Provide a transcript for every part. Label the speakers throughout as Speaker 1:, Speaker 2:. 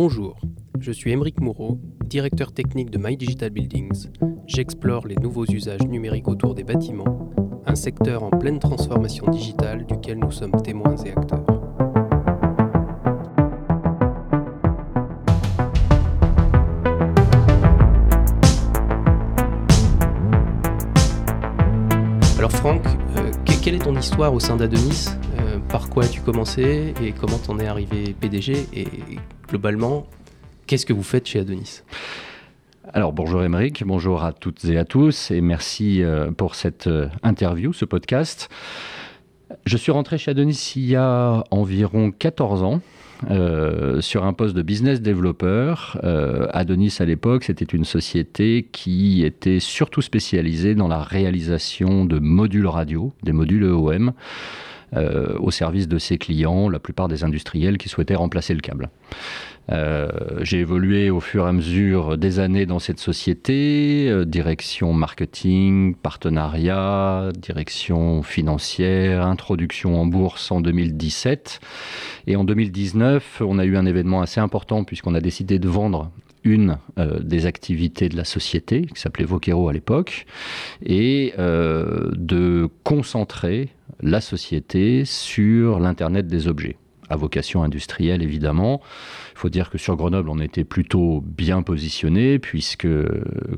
Speaker 1: Bonjour, je suis Émeric Moureau, directeur technique de My Digital Buildings. J'explore les nouveaux usages numériques autour des bâtiments, un secteur en pleine transformation digitale duquel nous sommes témoins et acteurs. Alors Franck, euh, que- quelle est ton histoire au sein d'Adonis? Euh, Par quoi as-tu commencé et comment t'en es arrivé PDG Et globalement, qu'est-ce que vous faites chez Adonis?
Speaker 2: Alors bonjour Émeric, bonjour à toutes et à tous et merci euh, pour cette euh, interview, ce podcast. Je suis rentré chez Adonis il y a environ 14 ans. euh, sur un poste de business developer. Euh, Adonis, à l'époque, c'était une société qui était surtout spécialisée dans la réalisation de modules radio, des modules EOM, euh, au service de ses clients, la plupart des industriels qui souhaitaient remplacer le câble. Euh, j'ai évolué au fur et à mesure des années dans cette société, euh, direction marketing, partenariat, direction financière, introduction en bourse en 2017. Et en 2019, on a eu un événement assez important puisqu'on a décidé de vendre une des activités de la société, qui s'appelait Vokero à l'époque, et de concentrer la société sur l'Internet des objets à vocation industrielle évidemment. Il faut dire que sur Grenoble, on était plutôt bien positionné, puisque,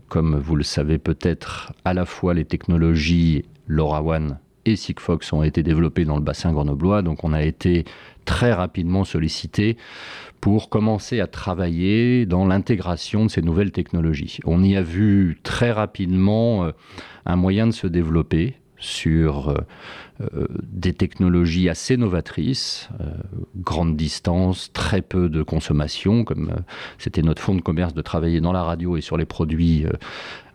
Speaker 2: comme vous le savez peut-être, à la fois les technologies LoRaWAN et Sigfox ont été développées dans le bassin grenoblois, donc on a été très rapidement sollicité pour commencer à travailler dans l'intégration de ces nouvelles technologies. On y a vu très rapidement euh, un moyen de se développer sur euh, des technologies assez novatrices, euh, grande distance, très peu de consommation, comme euh, c'était notre fonds de commerce de travailler dans la radio et sur les produits euh,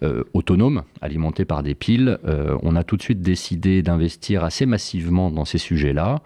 Speaker 2: euh, autonomes, alimentés par des piles. Euh, on a tout de suite décidé d'investir assez massivement dans ces sujets-là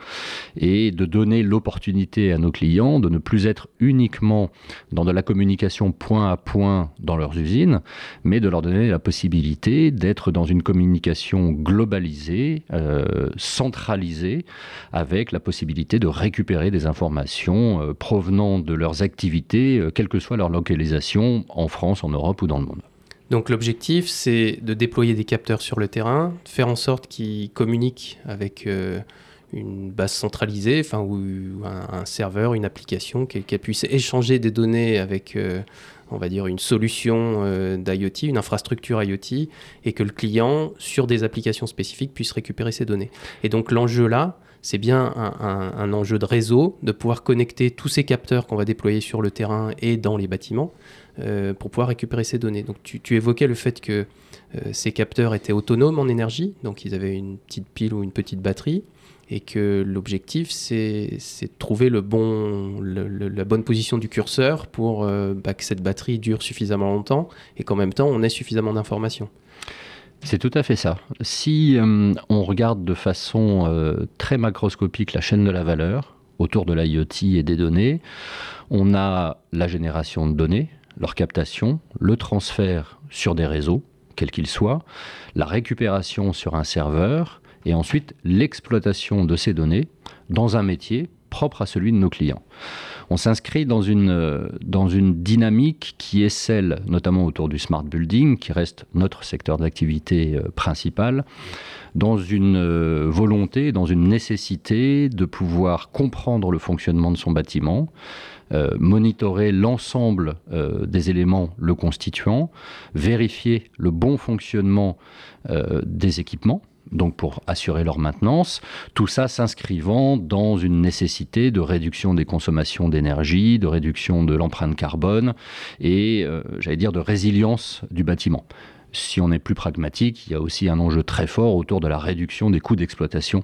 Speaker 2: et de donner l'opportunité à nos clients de ne plus être uniquement dans de la communication point à point dans leurs usines, mais de leur donner la possibilité d'être dans une communication globalisée, euh, centralisée, avec la possibilité de récupérer des informations euh, provenant de leurs activités, euh, quelle que soit leur localisation, en France, en Europe ou dans le monde.
Speaker 1: Donc l'objectif, c'est de déployer des capteurs sur le terrain, de faire en sorte qu'ils communiquent avec euh, une base centralisée, enfin ou un, serveur, une application, qu'elle puisse échanger des données avec, on va dire, une solution euh, d'IoT, une infrastructure IoT, et que le client, sur des applications spécifiques, puisse récupérer ces données. Et donc l'enjeu là, c'est bien un, enjeu de réseau, de pouvoir connecter tous ces capteurs qu'on va déployer sur le terrain et dans les bâtiments euh, pour pouvoir récupérer ces données. Donc tu, tu évoquais le fait que euh, ces capteurs étaient autonomes en énergie, donc ils avaient une petite pile ou une petite batterie, et que l'objectif c'est de trouver le bon, la bonne position du curseur pour euh, bah, que cette batterie dure suffisamment longtemps et qu'en même temps on ait suffisamment d'informations.
Speaker 2: C'est tout à fait ça. Si euh, on regarde de façon euh, très macroscopique la chaîne de la valeur autour de l'IoT et des données, on a la génération de données, leur captation, le transfert sur des réseaux, quels qu'ils soient, la récupération sur un serveur, et ensuite l'exploitation de ces données dans un métier propre à celui de nos clients. On s'inscrit dans une, euh, dynamique qui est celle, notamment autour du smart building, qui reste notre secteur d'activité euh, principal, dans une euh, volonté, dans une nécessité de pouvoir comprendre le fonctionnement de son bâtiment, monitorer l'ensemble des éléments le constituant, vérifier le bon fonctionnement des équipements, donc pour assurer leur maintenance, tout ça s'inscrivant dans une nécessité de réduction des consommations d'énergie, de réduction de l'empreinte carbone et, euh, j'allais dire, de résilience du bâtiment. Si on est plus pragmatique, il y a aussi un enjeu très fort autour de la réduction des coûts d'exploitation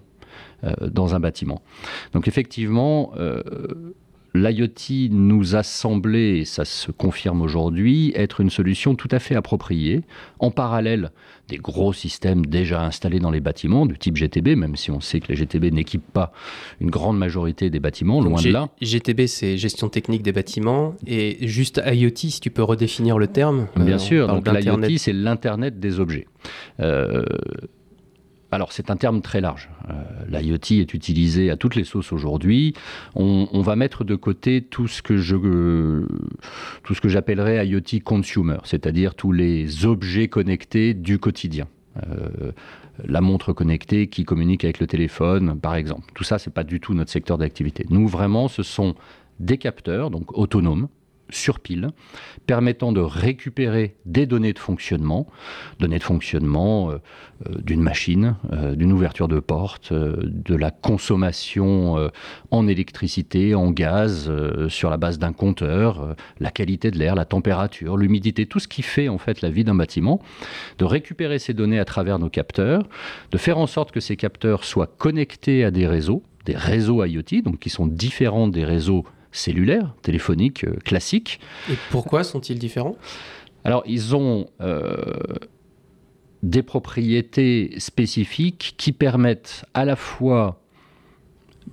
Speaker 2: euh, dans un bâtiment. Donc effectivement, euh, l'IoT nous a semblé, et ça se confirme aujourd'hui, être une solution tout à fait appropriée, en parallèle des gros systèmes déjà installés dans les bâtiments, du type GTB, même si on sait que les GTB n'équipent pas une grande majorité des bâtiments, loin
Speaker 1: G-
Speaker 2: de là.
Speaker 1: GTB c'est gestion technique des bâtiments et juste IoT si tu peux redéfinir le terme.
Speaker 2: Bien
Speaker 1: Euh,
Speaker 2: sûr, donc l'IoT, c'est l'Internet des objets. Euh, alors c'est un terme très large. Euh, L'IoT est utilisé à toutes les sauces aujourd'hui. On, va mettre de côté tout ce que je, tout ce que j'appellerais IoT consumer, c'est-à-dire tous les objets connectés du quotidien. Euh, la montre connectée qui communique avec le téléphone, par exemple. Tout ça, c'est pas du tout notre secteur d'activité. Nous, vraiment, ce sont des capteurs, donc autonomes, sur pile, permettant de récupérer des données de fonctionnement, données de fonctionnement euh, euh, d'une machine, euh, d'une ouverture de porte, de la consommation en électricité, en gaz, sur la base d'un compteur, la qualité de l'air, la température, l'humidité, tout ce qui fait en fait la vie d'un bâtiment, de récupérer ces données à travers nos capteurs, de faire en sorte que ces capteurs soient connectés à des réseaux, des réseaux IoT, donc qui sont différents des réseaux cellulaires, téléphoniques, euh, classiques.
Speaker 1: Et pourquoi sont-ils différents?
Speaker 2: Alors, ils ont euh, des propriétés spécifiques qui permettent à la fois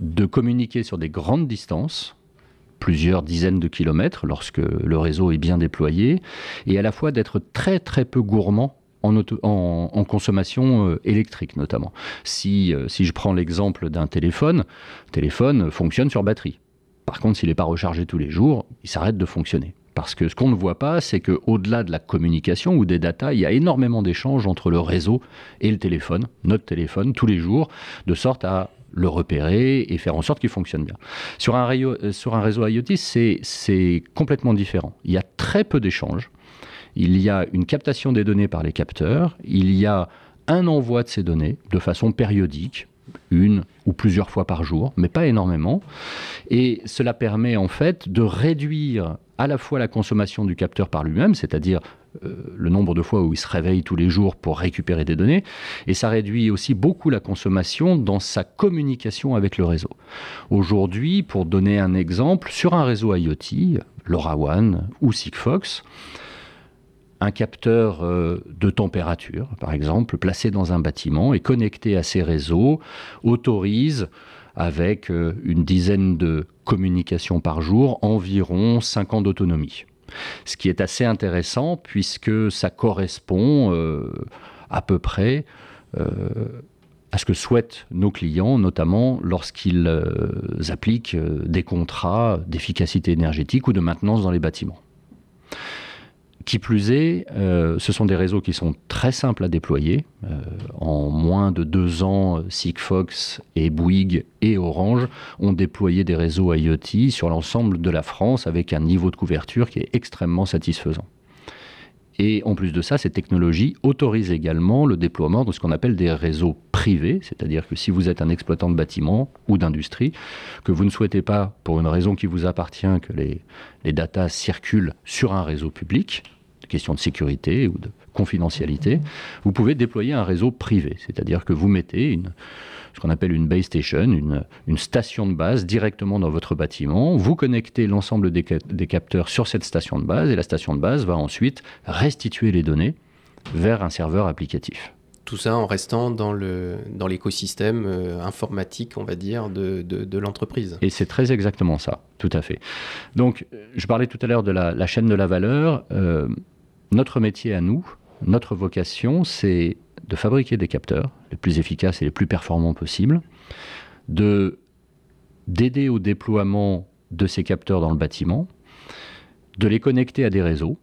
Speaker 2: de communiquer sur des grandes distances, plusieurs dizaines de kilomètres lorsque le réseau est bien déployé, et à la fois d'être très très peu gourmand en, en, consommation euh, électrique notamment. Si, si je prends l'exemple d'un téléphone, le téléphone fonctionne sur batterie. Par contre, s'il n'est pas rechargé tous les jours, il s'arrête de fonctionner. Parce que ce qu'on ne voit pas, c'est qu'au-delà de la communication ou des datas, il y a énormément d'échanges entre le réseau et le téléphone, notre téléphone, tous les jours, de sorte à le repérer et faire en sorte qu'il fonctionne bien. Sur un, euh, sur un réseau IoT, c'est complètement différent. Il y a très peu d'échanges. Il y a une captation des données par les capteurs. Il y a un envoi de ces données de façon périodique, une ou plusieurs fois par jour, mais pas énormément. Et cela permet en fait de réduire à la fois la consommation du capteur par lui-même, c'est-à-dire euh, le nombre de fois où il se réveille tous les jours pour récupérer des données, et ça réduit aussi beaucoup la consommation dans sa communication avec le réseau. Aujourd'hui, pour donner un exemple, sur un réseau IoT, LoRaWAN ou Sigfox, un capteur euh, de température, par exemple, placé dans un bâtiment et connecté à ces réseaux, autorise, avec euh, une dizaine de communications par jour, environ 5 ans d'autonomie. Ce qui est assez intéressant puisque ça correspond euh, à peu près à ce que souhaitent nos clients, notamment lorsqu'ils appliquent des contrats d'efficacité énergétique ou de maintenance dans les bâtiments. Qui plus est, euh, ce sont des réseaux qui sont très simples à déployer. Euh, en moins de deux ans, Sigfox et Bouygues et Orange ont déployé des réseaux IoT sur l'ensemble de la France avec un niveau de couverture qui est extrêmement satisfaisant. Et en plus de ça, ces technologies autorisent également le déploiement de ce qu'on appelle des réseaux privés, c'est-à-dire que si vous êtes un exploitant de bâtiment ou d'industrie, que vous ne souhaitez pas, pour une raison qui vous appartient, que les, les circulent sur un réseau public, question de sécurité ou de confidentialité, vous pouvez déployer un réseau privé, c'est-à-dire que vous mettez une, ce qu'on appelle une base station, une, une, station de base directement dans votre bâtiment. Vous connectez l'ensemble des, des, capteurs sur cette station de base et la station de base va ensuite restituer les données vers un serveur applicatif.
Speaker 1: Tout ça en restant dans l'écosystème dans euh, informatique, on va dire, de, de, l'entreprise.
Speaker 2: Et c'est très exactement ça, tout à fait. Donc, je parlais tout à l'heure de la, la, chaîne de la valeur. Euh, notre métier à nous, notre vocation, c'est de fabriquer des capteurs les plus efficaces et les plus performants possibles, de d'aider au déploiement de ces capteurs dans le bâtiment, de les connecter à des réseaux,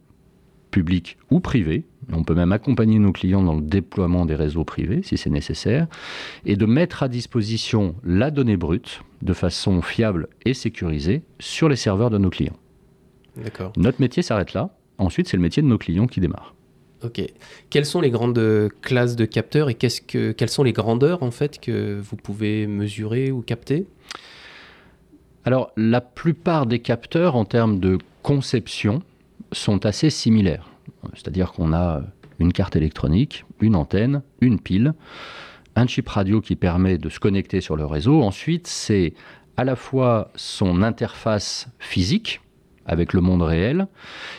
Speaker 2: publics ou privés. On peut même accompagner nos clients dans le déploiement des réseaux privés si c'est nécessaire, et de mettre à disposition la donnée brute de façon fiable et sécurisée sur les serveurs de nos clients. Notre métier s'arrête là. Ensuite, c'est le métier de nos clients qui démarre.
Speaker 1: Ok. Quelles sont les grandes classes de capteurs et qu'est-ce que, quelles sont les grandeurs en fait que vous pouvez mesurer ou capter?
Speaker 2: Alors, la plupart des capteurs en termes de conception sont assez similaires. C'est-à-dire qu'on a une carte électronique, une antenne, une pile, un chip radio qui permet de se connecter sur le réseau. Ensuite, c'est à la fois son interface physique, avec le monde réel,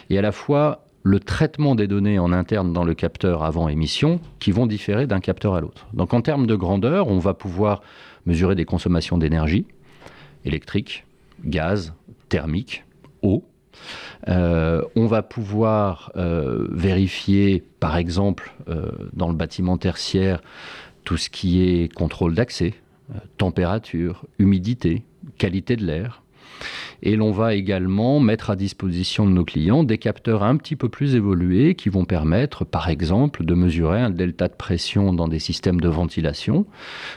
Speaker 2: et à la fois le traitement des données en interne dans le capteur avant émission qui vont différer d'un capteur à l'autre. Donc en termes de grandeur, on va pouvoir mesurer des consommations d'énergie électrique, gaz, thermique, eau. Euh, on va pouvoir euh, vérifier, par exemple, euh, dans le bâtiment tertiaire, tout ce qui est contrôle d'accès, température, humidité, qualité de l'air. Et l'on va également mettre à disposition de nos clients des capteurs un petit peu plus évolués qui vont permettre, par exemple, de mesurer un delta de pression dans des systèmes de ventilation,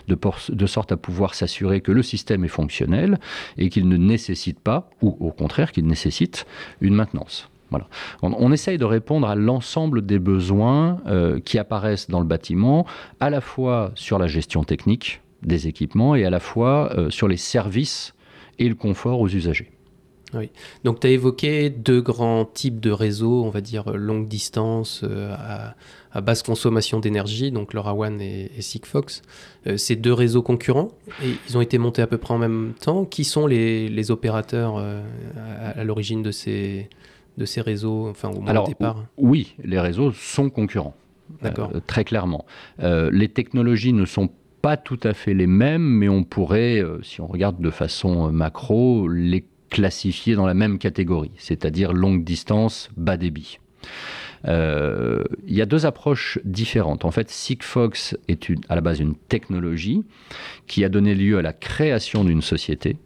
Speaker 2: de, sorte à pouvoir s'assurer que le système est fonctionnel et qu'il ne nécessite pas, ou au contraire qu'il nécessite, une maintenance. Voilà. On, essaye de répondre à l'ensemble des besoins euh, qui apparaissent dans le bâtiment, à la fois sur la gestion technique des équipements et à la fois euh, sur les services et le confort aux usagers.
Speaker 1: Oui. Donc tu as évoqué deux grands types de réseaux, on va dire longue distance euh, à, basse consommation d'énergie, donc LoRaWAN et, et Sigfox. Euh, ces deux réseaux concurrents, et ils ont été montés à peu près en même temps. Qui sont les, opérateurs euh, à, l'origine de ces, de ces réseaux, enfin au
Speaker 2: Alors, départ? Oui, les réseaux sont concurrents. très clairement. les technologies ne sont pas tout à fait les mêmes, mais on pourrait, euh, si on regarde de façon euh, macro, les classifier dans la même catégorie, c'est-à-dire longue distance, bas débit. Euh, il y a deux approches différentes. En fait, Sigfox est à la base une technologie qui a donné lieu à la création d'une société,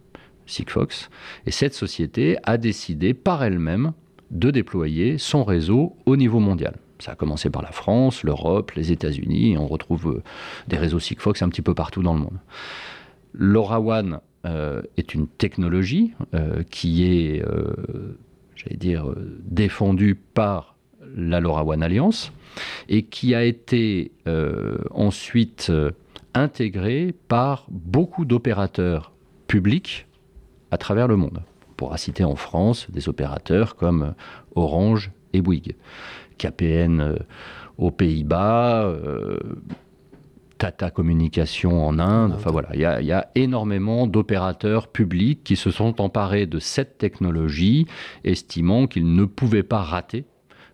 Speaker 2: Sigfox, et cette société a décidé par elle-même de déployer son réseau au niveau mondial. Ça a commencé par la France, l'Europe, les États-Unis, et on retrouve euh, des réseaux Sigfox un petit peu partout dans le monde. LoRaWAN euh, est une technologie euh, qui est, j'allais dire, défendue par la LoRaWAN Alliance et qui a été ensuite intégrée par beaucoup d'opérateurs publics à travers le monde. On pourra citer en France des opérateurs comme Orange et Bouygues. KPN euh, aux Pays-Bas, euh, Tata Communication en Inde. Enfin voilà, il y, a énormément d'opérateurs publics qui se sont emparés de cette technologie, estimant qu'ils ne pouvaient pas rater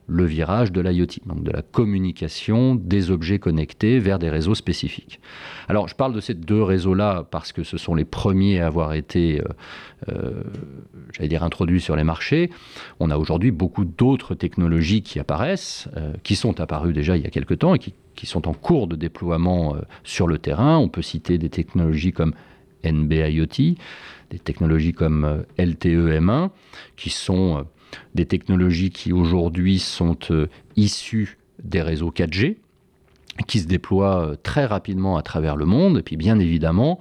Speaker 2: le virage de l'IoT, donc de la communication des objets connectés vers des réseaux spécifiques. Alors je parle de ces deux réseaux-là parce que ce sont les premiers à avoir été, euh, euh, j'allais dire, introduits sur les marchés. On a aujourd'hui beaucoup d'autres technologies qui apparaissent, euh, qui sont apparues déjà il y a quelque temps et qui, qui sont en cours de déploiement sur le terrain. On peut citer des technologies comme NB-IoT, des technologies comme LTE-M1, qui sont des technologies qui aujourd'hui sont euh, issues des réseaux 4G qui se déploient euh, très rapidement à travers le monde. Et puis bien évidemment,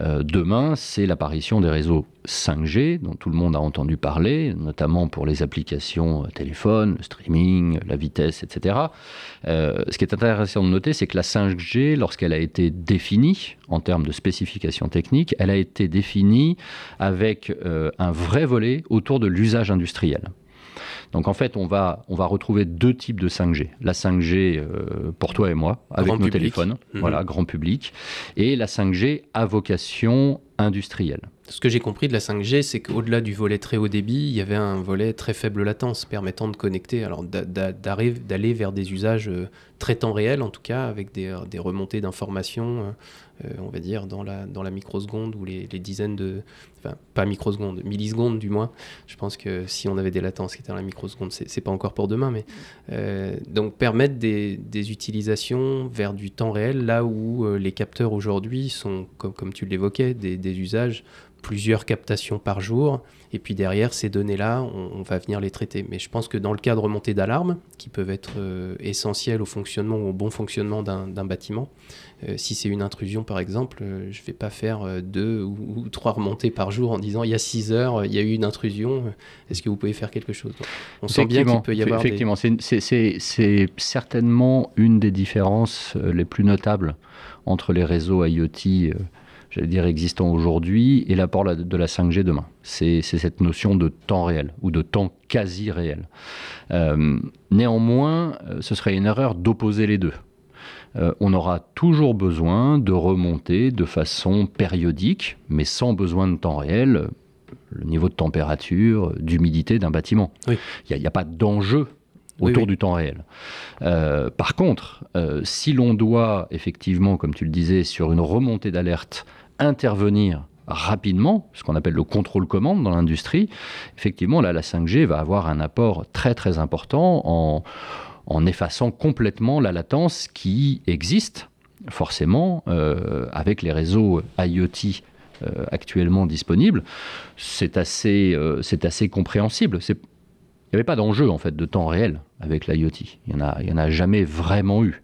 Speaker 2: euh, demain, c'est l'apparition des réseaux 5G dont tout le monde a entendu parler, notamment pour les applications téléphone, le streaming, la vitesse, etc. ce qui est intéressant de noter, c'est que la 5G, lorsqu'elle a été définie en termes de spécifications techniques, elle a été définie avec un vrai volet autour de l'usage industriel. Donc en fait, on va, on va retrouver deux types de 5G. La 5G euh, pour toi et moi, avec nos téléphones, mhm. voilà, grand public, et la 5G à vocation industrielle.
Speaker 1: Ce que j'ai compris de la 5G, c'est qu'au-delà du volet très haut débit, il y avait un volet très faible latence permettant de connecter, alors d'aller vers des usages euh, très temps réel, en tout cas, avec des, des remontées d'informations euh, on va dire, dans la, dans la microseconde ou les, dizaines de. Enfin, pas microsecondes, millisecondes du moins. Je pense que si on avait des latences qui étaient dans la microseconde, c'est pas encore pour demain, mais. Euh, donc, permettre des, utilisations vers du temps réel, là où euh, les capteurs aujourd'hui sont, comme, comme tu l'évoquais, des, des usages plusieurs captations par jour. Et puis derrière, ces données-là, on, va venir les traiter. Mais je pense que dans le cas de remontées d'alarme, qui peuvent être euh, essentielles au fonctionnement ou au bon fonctionnement d'un bâtiment, euh, si c'est une intrusion par exemple, euh, je ne vais pas faire deux ou, trois remontées par jour en disant il y a six heures, il y a eu une intrusion, est-ce que vous pouvez faire quelque chose?
Speaker 2: On sent bien qu'il peut y avoir. Effectivement, c'est certainement une des différences les plus notables entre les réseaux IoT j'allais dire, existant aujourd'hui et l'apport de la 5G demain. C'est cette notion de temps réel ou de temps quasi réel. Euh, néanmoins, euh, ce serait une erreur d'opposer les deux. Euh, on aura toujours besoin de remonter de façon périodique, mais sans besoin de temps réel, le niveau de température, d'humidité d'un bâtiment. Il n'y a, pas d'enjeu autour du temps réel. par contre, si l'on doit effectivement, comme tu le disais, sur une remontée d'alerte, intervenir rapidement, ce qu'on appelle le contrôle commande dans l'industrie, effectivement, là, la 5G va avoir un apport très très important en, effaçant complètement la latence qui existe forcément, avec les réseaux IoT actuellement disponibles, c'est assez, c'est assez compréhensible. Il n'y avait pas d'enjeu en fait de temps réel avec l'IoT. Il n'y en, en, a jamais vraiment eu.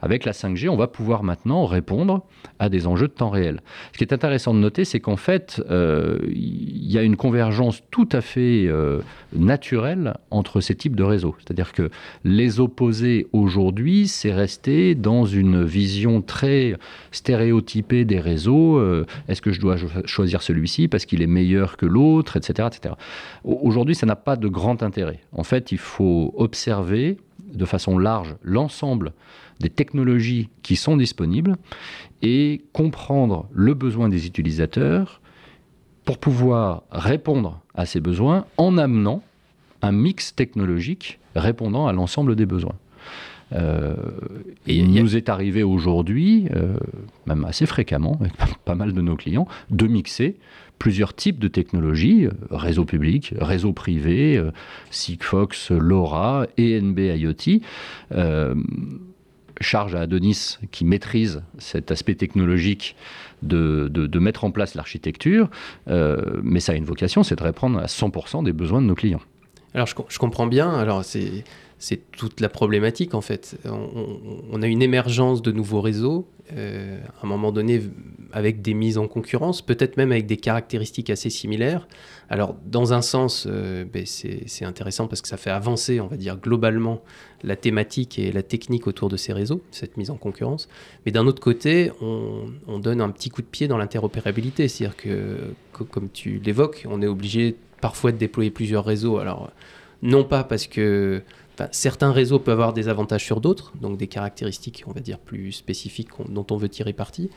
Speaker 2: Avec la 5G, on va pouvoir maintenant répondre à des enjeux de temps réel. Ce qui est intéressant de noter, c'est qu'en fait, euh, il y a une convergence tout à fait euh, naturelle entre ces types de réseaux. C'est-à-dire que les opposés aujourd'hui, c'est rester dans une vision très stéréotypée des réseaux. Euh, est-ce que je dois choisir celui-ci parce qu'il est meilleur que l'autre, etc., etc. Aujourd'hui, ça n'a pas de grand intérêt. En fait, il faut observer de façon large l'ensemble des technologies qui sont disponibles et comprendre le besoin des utilisateurs pour pouvoir répondre à ces besoins en amenant un mix technologique répondant à l'ensemble des besoins. Euh, et il nous est arrivé aujourd'hui, euh, même assez fréquemment, avec pas mal de nos clients, de mixer plusieurs types de technologies, euh, réseau public, réseau privé, Sigfox, LoRa, ENB IoT charge à Adonis, qui maîtrise cet aspect technologique, de, de, mettre en place l'architecture, euh, mais ça a une vocation, c'est de répondre à 100% des besoins de nos clients.
Speaker 1: Alors je, je comprends bien, alors c'est c'est toute la problématique en fait. On, a une émergence de nouveaux réseaux, euh, à un moment donné avec des mises en concurrence, peut-être même avec des caractéristiques assez similaires. Alors dans un sens, euh, ben, c'est intéressant parce que ça fait avancer, on va dire globalement, la thématique et la technique autour de ces réseaux, cette mise en concurrence. Mais d'un autre côté, on, on, donne un petit coup de pied dans l'interopérabilité, c'est-à-dire que, comme tu l'évoques, on est obligé parfois de déployer plusieurs réseaux. Alors non pas parce que certains réseaux peuvent avoir des avantages sur d'autres, donc des caractéristiques, on va dire, plus spécifiques dont on veut tirer parti.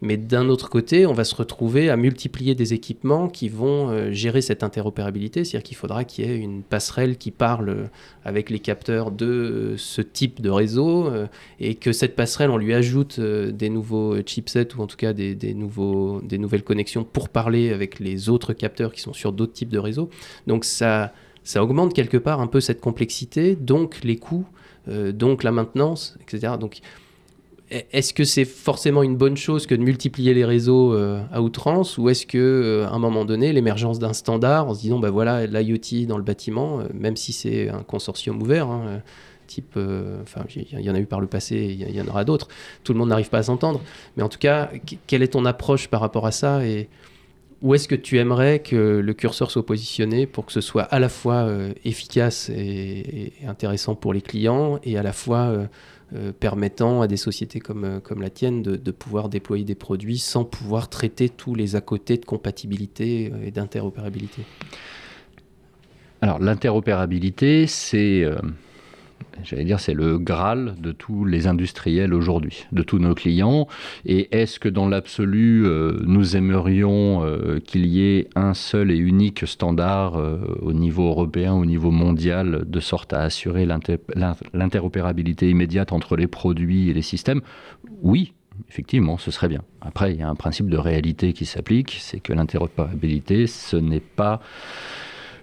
Speaker 1: Mais d'un autre côté, on va se retrouver à multiplier des équipements qui vont euh, gérer cette interopérabilité, c'est-à-dire qu'il faudra qu'il y ait une passerelle qui parle avec les capteurs de euh, ce type de réseau, euh, et que cette passerelle, on lui ajoute des nouveaux chipsets, ou en tout cas des, des, nouveaux, des nouvelles connexions pour parler avec les autres capteurs qui sont sur d'autres types de réseaux. Donc ça ça augmente quelque part un peu cette complexité, donc les coûts, euh, donc la maintenance, etc. Donc, e-, est-ce que c'est forcément une bonne chose que de multiplier les réseaux euh, à outrance, ou est-ce que euh, à un moment donné, l'émergence d'un standard, en se disant, bah voilà, l'IoT dans le bâtiment, même si c'est un consortium ouvert, hein, type, enfin, il y en a eu par le passé, il y, en aura d'autres. Tout le monde n'arrive pas à s'entendre, mais en tout cas, quelle est ton approche par rapport à ça où est-ce que tu aimerais que le curseur soit positionné pour que ce soit à la fois euh, efficace et, intéressant pour les clients et à la fois euh, euh, permettant à des sociétés comme, comme la tienne de, pouvoir déployer des produits sans pouvoir traiter tous les à côté de compatibilité et d'interopérabilité?
Speaker 2: Alors l'interopérabilité, c'est j'allais dire, c'est le Graal de tous les industriels aujourd'hui, de tous nos clients. Et est-ce que dans l'absolu, euh, nous aimerions euh, qu'il y ait un seul et unique standard euh, au niveau européen, au niveau mondial, de sorte à assurer l'interopérabilité immédiate entre les produits et les systèmes? Oui, effectivement, ce serait bien. Après, il y a un principe de réalité qui s'applique, c'est que l'interopérabilité, ce n'est pas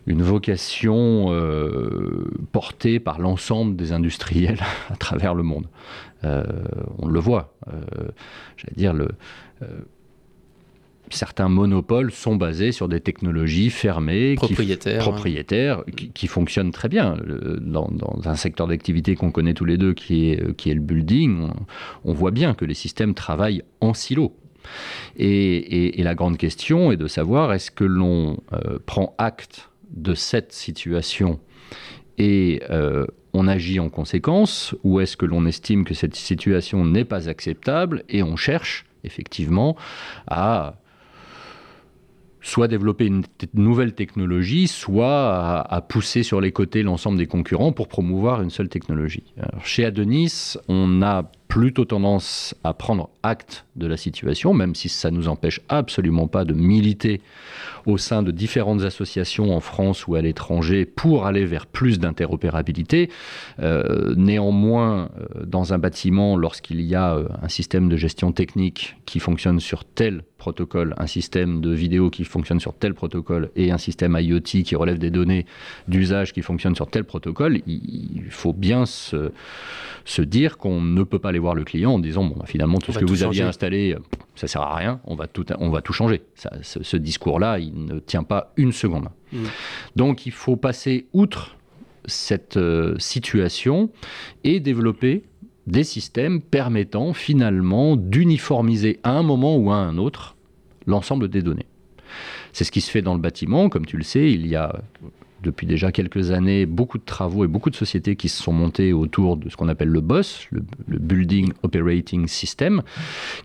Speaker 2: une vocation euh, portée par l'ensemble des industriels à travers le monde. Euh, on le voit. Euh, j'allais dire, le, certains monopoles sont basés sur des technologies fermées,
Speaker 1: propriétaires,
Speaker 2: qui, propriétaires, qui, fonctionnent très bien. Dans, un secteur d'activité qu'on connaît tous les deux, qui est, qui est le building, on, voit bien que les systèmes travaillent en silo. Et, la grande question est de savoir est-ce que l'on prend acte de cette situation et euh, on agit en conséquence ou est-ce que l'on estime que cette situation n'est pas acceptable et on cherche effectivement à soit développer une nouvelle technologie, soit à, pousser sur les côtés l'ensemble des concurrents pour promouvoir une seule technologie. chez Adonis, on a plutôt tendance à prendre acte de la situation, même si ça ne nous empêche absolument pas de militer au sein de différentes associations en France ou à l'étranger pour aller vers plus d'interopérabilité. Euh, néanmoins, euh, dans un bâtiment, lorsqu'il y a euh, un système de gestion technique qui fonctionne sur tel protocole, un système de vidéo qui fonctionne sur tel protocole et un système IoT qui relève des données d'usage qui fonctionne sur tel protocole, il faut bien se, se dire qu'on ne peut pas les aller voir le client en disant bon, bah, finalement, tout
Speaker 1: On
Speaker 2: ce que
Speaker 1: tout
Speaker 2: vous aviez installé, euh, ça sert à rien, on va tout, on va tout changer. Ça, ce, ce discours-là, il ne tient pas une seconde.
Speaker 1: Mm.
Speaker 2: Donc, il faut passer outre cette euh, situation et développer des systèmes permettant finalement d'uniformiser à un moment ou à un autre l'ensemble des données. C'est ce qui se fait dans le bâtiment. Comme tu le sais, il y a depuis déjà quelques années beaucoup de travaux et beaucoup de sociétés qui se sont montées autour de ce qu'on appelle le BOSS, le, le Building Operating System,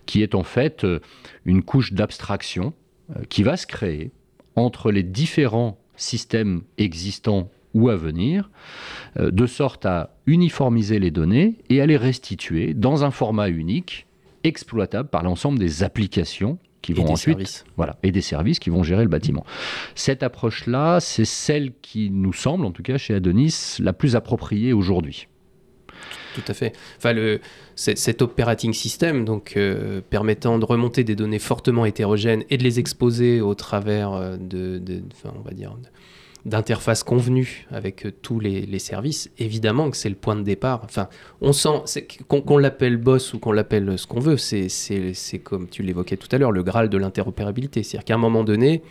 Speaker 2: qui est en fait euh, une couche d'abstraction euh, qui va se créer entre les différents systèmes existants ou à venir, euh, de sorte à uniformiser les données et à les restituer dans un format unique, exploitable par l'ensemble des applications qui
Speaker 1: Et
Speaker 2: vont
Speaker 1: des
Speaker 2: ensuite
Speaker 1: services.
Speaker 2: voilà, et des services qui vont gérer le bâtiment. Cette approche-là, c'est celle qui nous semble, en tout cas chez Adonis, la plus appropriée aujourd'hui.
Speaker 1: Tout à fait. Enfin, le, cet operating system, donc euh, permettant de remonter des données fortement hétérogènes et de les exposer au travers euh, de, de- enfin, on va dire, de- d'interfaces convenues avec euh, tous les, services, évidemment que c'est le point de départ. Enfin, on sent, qu'on l'appelle boss ou qu'on l'appelle ce qu'on veut, c'est comme tu l'évoquais tout à l'heure, le graal de l'interopérabilité. C'est-à-dire qu'à un moment donné,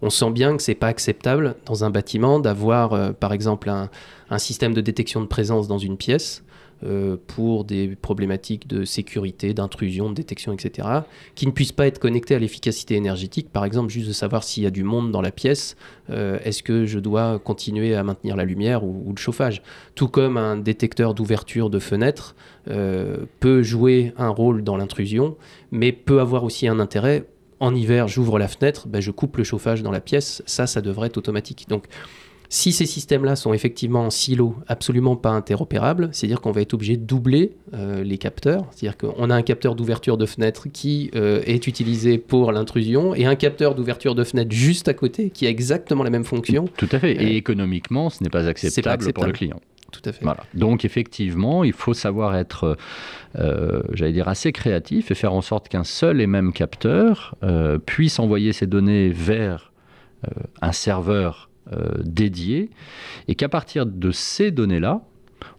Speaker 1: on sent bien que c'est pas acceptable dans un bâtiment d'avoir, euh, par exemple, un, un système de détection de présence dans une pièce euh, pour des problématiques de sécurité, d'intrusion, de détection, etc., qui ne puissent pas être connectés à l'efficacité énergétique. Par exemple, juste de savoir s'il y a du monde dans la pièce, euh, est-ce que je dois continuer à maintenir la lumière ou, ou le chauffage? Tout comme un détecteur d'ouverture de fenêtre euh, peut jouer un rôle dans l'intrusion, mais peut avoir aussi un intérêt. En hiver, j'ouvre la fenêtre, ben, je coupe le chauffage dans la pièce, ça, ça devrait être automatique. Donc, si ces systèmes-là sont effectivement en silo, absolument pas interopérables, c'est-à-dire qu'on va être obligé de doubler euh, les capteurs. C'est-à-dire qu'on a un capteur d'ouverture de fenêtre qui euh, est utilisé pour l'intrusion et un capteur d'ouverture de fenêtre juste à côté qui a exactement la même fonction.
Speaker 2: Tout à fait.
Speaker 1: Euh,
Speaker 2: Et économiquement, ce n'est pas acceptable, pour le client.
Speaker 1: Tout à fait.
Speaker 2: Voilà. Donc effectivement, il faut savoir être, euh, j'allais dire, assez créatif et faire en sorte qu'un seul et même capteur euh, puisse envoyer ces données vers euh, un serveur euh, dédié et qu'à partir de ces données-là,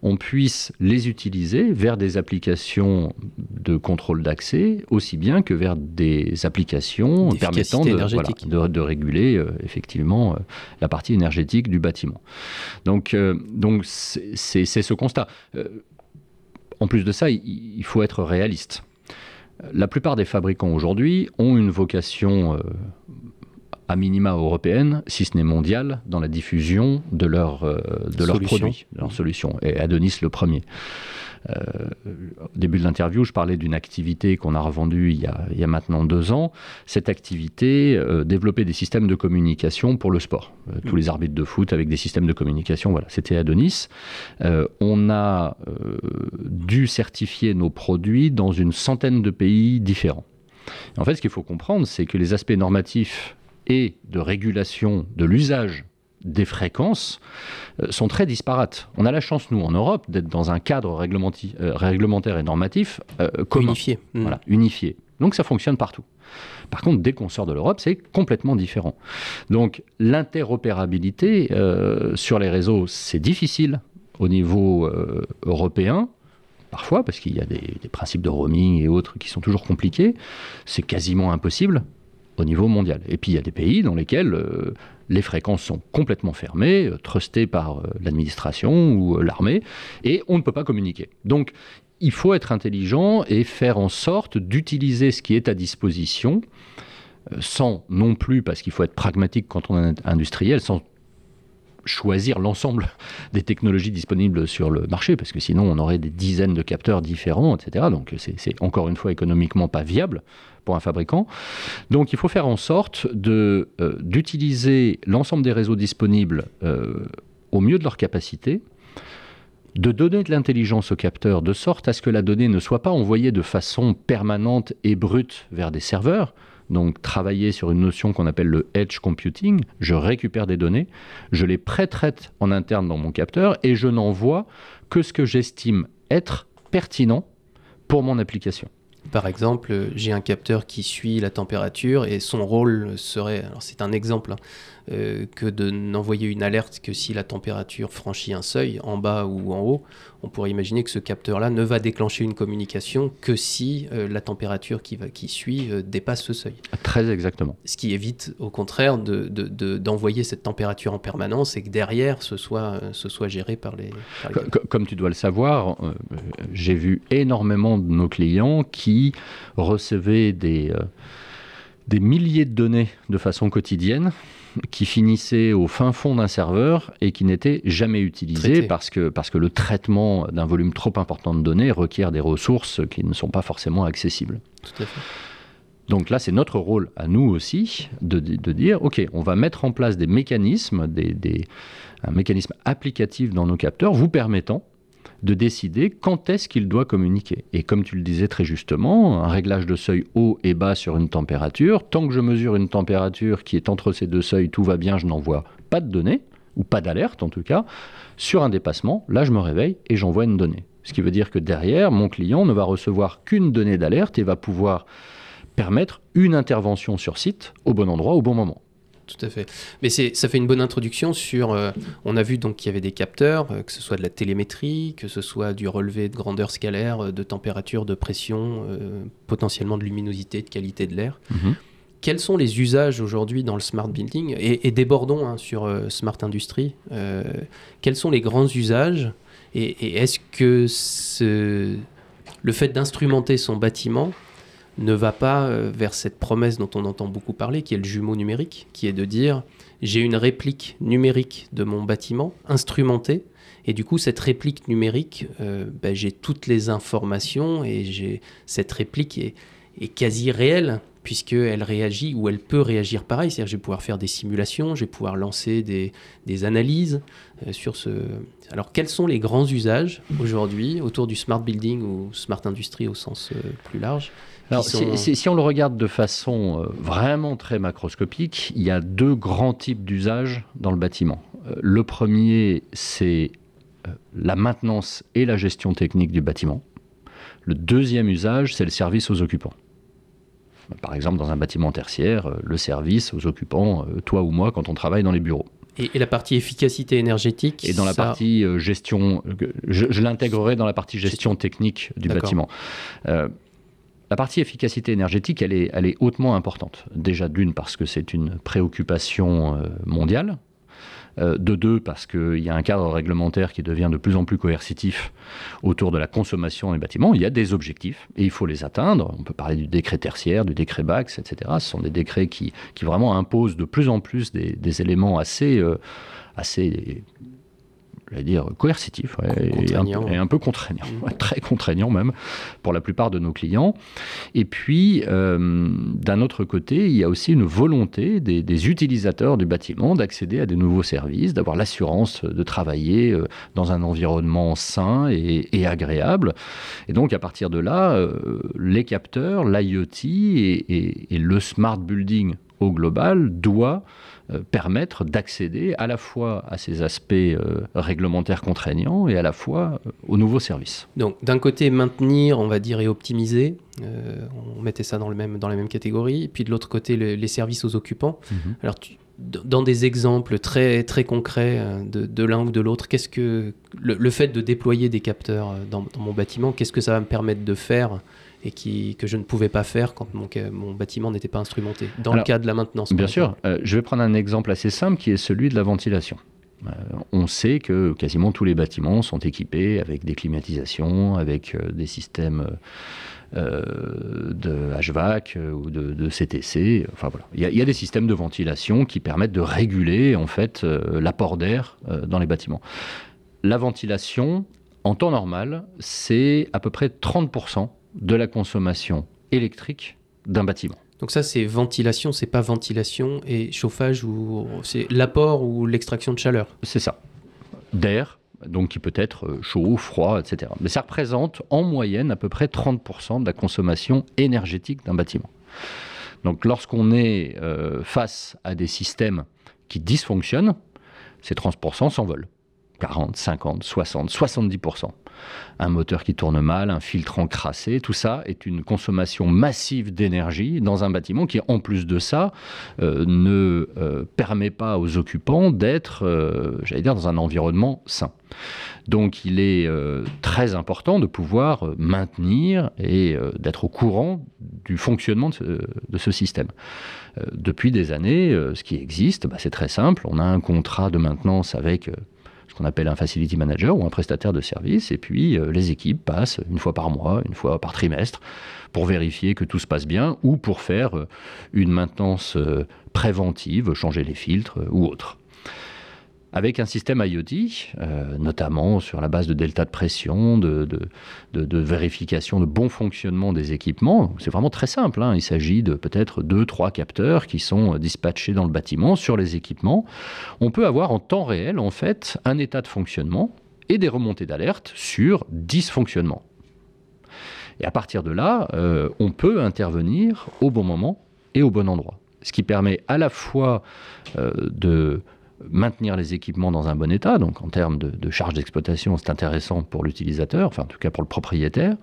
Speaker 2: on puisse les utiliser vers des applications de contrôle d'accès, aussi bien que vers des applications permettant de,
Speaker 1: énergétique.
Speaker 2: voilà, de- de réguler euh, effectivement euh, la partie énergétique du bâtiment. Donc, euh, donc c'est ce constat. En plus de ça, il, il faut être réaliste. La plupart des fabricants aujourd'hui ont une vocation à minima européenne, si ce n'est mondiale, dans la diffusion de, leur, euh, de leurs produits, de leurs solutions. Et Adonis le premier. Euh, au début de l'interview, je parlais d'une activité qu'on a revendue il y a, il y a maintenant deux ans. Cette activité euh, développait des systèmes de communication pour le sport. Euh, tous
Speaker 1: Mm.
Speaker 2: les arbitres de foot avec des systèmes de communication, voilà, c'était Adonis. Euh, on a euh, dû certifier nos produits dans une centaine de pays différents. En fait, ce qu'il faut comprendre, c'est que les aspects normatifs et de régulation de l'usage des fréquences euh, sont très disparates. On a la chance, nous, en Europe, d'être dans un cadre euh, réglementaire et normatif euh, commun,
Speaker 1: Unifié.
Speaker 2: Voilà, unifié. Donc ça fonctionne partout. Par contre, dès qu'on sort de l'Europe, c'est complètement différent. Donc l'interopérabilité euh, sur les réseaux, c'est difficile au niveau euh, européen, parfois, parce qu'il y a des, des principes de roaming et autres qui sont toujours compliqués. C'est quasiment impossible au niveau mondial. Et puis il y a des pays dans lesquels euh, les fréquences sont complètement fermées, euh, trustées par euh, l'administration ou l'armée, et on ne peut pas communiquer. Donc il faut être intelligent et faire en sorte d'utiliser ce qui est à disposition, sans non plus, parce qu'il faut être pragmatique quand on est industriel, sans choisir l'ensemble des technologies disponibles sur le marché, parce que sinon on aurait des dizaines de capteurs différents, etc. Donc c'est encore une fois économiquement pas viable pour un fabricant. Donc il faut faire en sorte euh, d'utiliser l'ensemble des réseaux disponibles euh, au mieux de leur capacité, de donner de l'intelligence au capteur de sorte à ce que la donnée ne soit pas envoyée de façon permanente et brute vers des serveurs. Donc travailler sur une notion qu'on appelle le edge computing. Je récupère des données, je les pré-traite en interne dans mon capteur et je n'envoie que ce que j'estime être pertinent pour mon application.
Speaker 1: par exemple, j'ai un capteur qui suit la température et son rôle serait, alors c'est un exemple, hein, euh, que de n'envoyer une alerte que si la température franchit un seuil, en bas ou en haut. On pourrait imaginer que ce capteur-là ne va déclencher une communication que si euh, la température qui, va, qui suit euh, dépasse ce seuil.
Speaker 2: Très exactement.
Speaker 1: Ce qui évite au contraire d'envoyer de, de, cette température en permanence et que derrière ce soit, ce soit géré par les... Par les...
Speaker 2: Comme tu dois le savoir, j'ai vu énormément de nos clients qui recevaient des, des milliers de données de façon quotidienne qui finissait au fin fond d'un serveur et qui n'était jamais utilisé parce que, parce que le traitement d'un volume trop important de données requiert des ressources qui ne sont pas forcément accessibles.
Speaker 1: Tout à fait.
Speaker 2: Donc là, c'est notre rôle à nous aussi de, de, dire, OK, on va mettre en place des mécanismes, des, des, un mécanisme applicatif dans nos capteurs vous permettant de décider quand est-ce qu'il doit communiquer. Et comme tu le disais très justement, un réglage de seuil haut et bas sur une température, tant que je mesure une température qui est entre ces deux seuils, tout va bien, je n'envoie pas de données, ou pas d'alerte en tout cas. Sur un dépassement, là je me réveille et j'envoie une donnée. Ce qui veut dire que derrière, mon client ne va recevoir qu'une donnée d'alerte et va pouvoir permettre une intervention sur site au bon endroit au bon moment
Speaker 1: tout à fait. Mais ça fait une bonne introduction sur. Euh, on a vu donc qu'il y avait des capteurs, euh, que ce soit de la télémétrie, que ce soit du relevé de grandeur scalaire, euh, de température, de pression, potentiellement de luminosité, de qualité de l'air.
Speaker 2: Mhm.
Speaker 1: Quels sont les usages aujourd'hui dans le smart building? Et, et, débordons hein, sur smart industry. quels sont les grands usages? Et, et est-ce que ce, le fait d'instrumenter son bâtiment ne va pas euh, vers cette promesse dont on entend beaucoup parler, qui est le jumeau numérique, qui est de dire j'ai une réplique numérique de mon bâtiment instrumentée, et du coup cette réplique numérique, euh, ben, j'ai toutes les informations, et j'ai cette réplique est, quasi réelle, puisqu'elle réagit ou elle peut réagir pareil. C'est-à-dire je vais pouvoir faire des simulations, je vais pouvoir lancer des, analyses euh, sur ce... Alors quels sont les grands usages aujourd'hui autour du smart building ou smart industry au sens plus large?
Speaker 2: Alors, si, on le regarde de façon euh, vraiment très macroscopique, il y a deux grands types d'usages dans le bâtiment. Euh, le premier, c'est euh, la maintenance et la gestion technique du bâtiment. Le deuxième usage, c'est le service aux occupants. Par exemple, dans un bâtiment tertiaire, le service aux occupants, toi ou moi, quand on travaille dans les bureaux.
Speaker 1: Et, la partie efficacité énergétique
Speaker 2: Et dans la partie gestion, je, l'intégrerai dans la partie gestion technique du bâtiment. La partie efficacité énergétique, elle est, elle est hautement importante. Déjà d'une parce que c'est une préoccupation euh, mondiale. Euh, de deux, parce qu'il y a un cadre réglementaire qui devient de plus en plus coercitif autour de la consommation des bâtiments. Il y a des objectifs et il faut les atteindre. On peut parler du décret tertiaire, du décret BAX, etc. Ce sont des décrets qui, qui vraiment imposent de plus en plus des, éléments assez, euh, assez dire, coercitif et, un, peu contraignant, mm. très contraignant même pour la plupart de nos clients. Et puis, euh, d'un autre côté, il y a aussi une volonté des, utilisateurs du bâtiment d'accéder à des nouveaux services, d'avoir l'assurance de travailler euh, dans un environnement sain et, agréable. Et donc, à partir de là, euh, les capteurs, l'IoT et, et le smart building au global doit euh, permettre d'accéder à la fois à ces aspects euh, réglementaires contraignants et à la fois euh, aux nouveaux services.
Speaker 1: Donc d'un côté maintenir, on va dire, et optimiser, on mettait ça dans, le même, dans la même catégorie, puis de l'autre côté les services aux occupants. Mhm. Alors dans des exemples très, très concrets de, de l'un ou de l'autre, qu'est-ce que le, fait de déployer des capteurs dans, dans mon bâtiment, qu'est-ce que ça va me permettre de faire et qui, que je ne pouvais pas faire quand mon, mon bâtiment n'était pas instrumenté, dans le cas de la maintenance.
Speaker 2: Bien sûr, euh, je vais prendre un exemple assez simple qui est celui de la ventilation. Euh, on sait que quasiment tous les bâtiments sont équipés avec des climatisations, avec euh, des systèmes de HVAC ou de, CTC. Enfin voilà, il y, a des systèmes de ventilation qui permettent de réguler en fait l'apport d'air dans les bâtiments. La ventilation, en temps normal, c'est à peu près 30% de la consommation électrique d'un bâtiment.
Speaker 1: Donc ça, c'est ventilation, c'est pas ventilation et chauffage ou c'est l'apport ou l'extraction de chaleur.
Speaker 2: C'est ça. D'air, donc qui peut être euh, chaud, froid, etc. Mais ça représente en moyenne à peu près 30% de la consommation énergétique d'un bâtiment. Donc lorsqu'on est euh, face à des systèmes qui dysfonctionnent, ces 30% s'envolent. 40, 50, 60, 70% un moteur qui tourne mal, un filtre encrassé, tout ça est une consommation massive d'énergie dans un bâtiment qui, en plus de ça, euh, ne euh, permet pas aux occupants d'être, euh, j'allais dire, dans un environnement sain. Donc il est très important de pouvoir maintenir et d'être au courant du fonctionnement de ce, système. depuis des années, ce qui existe, bah, c'est très simple. On a un contrat de maintenance avec ce qu'on appelle un facility manager ou un prestataire de service. Et puis euh, les équipes passent une fois par mois, une fois par trimestre, pour vérifier que tout se passe bien ou pour faire euh, une maintenance euh, préventive, changer les filtres ou autre avec un système IoT, euh, notamment sur la base de delta de pression, de, vérification de bon fonctionnement des équipements. C'est vraiment très simple. Hein. Il s'agit de peut-être deux, trois capteurs qui sont dispatchés dans le bâtiment sur les équipements. On peut avoir en temps réel, en fait, un état de fonctionnement et des remontées d'alerte sur dysfonctionnement. Et à partir de là, euh, on peut intervenir au bon moment et au bon endroit. Ce qui permet à la fois euh, de maintenir les équipements dans un bon état, donc en termes de, charge d'exploitation, c'est intéressant pour l'utilisateur, enfin en tout cas pour le propriétaire,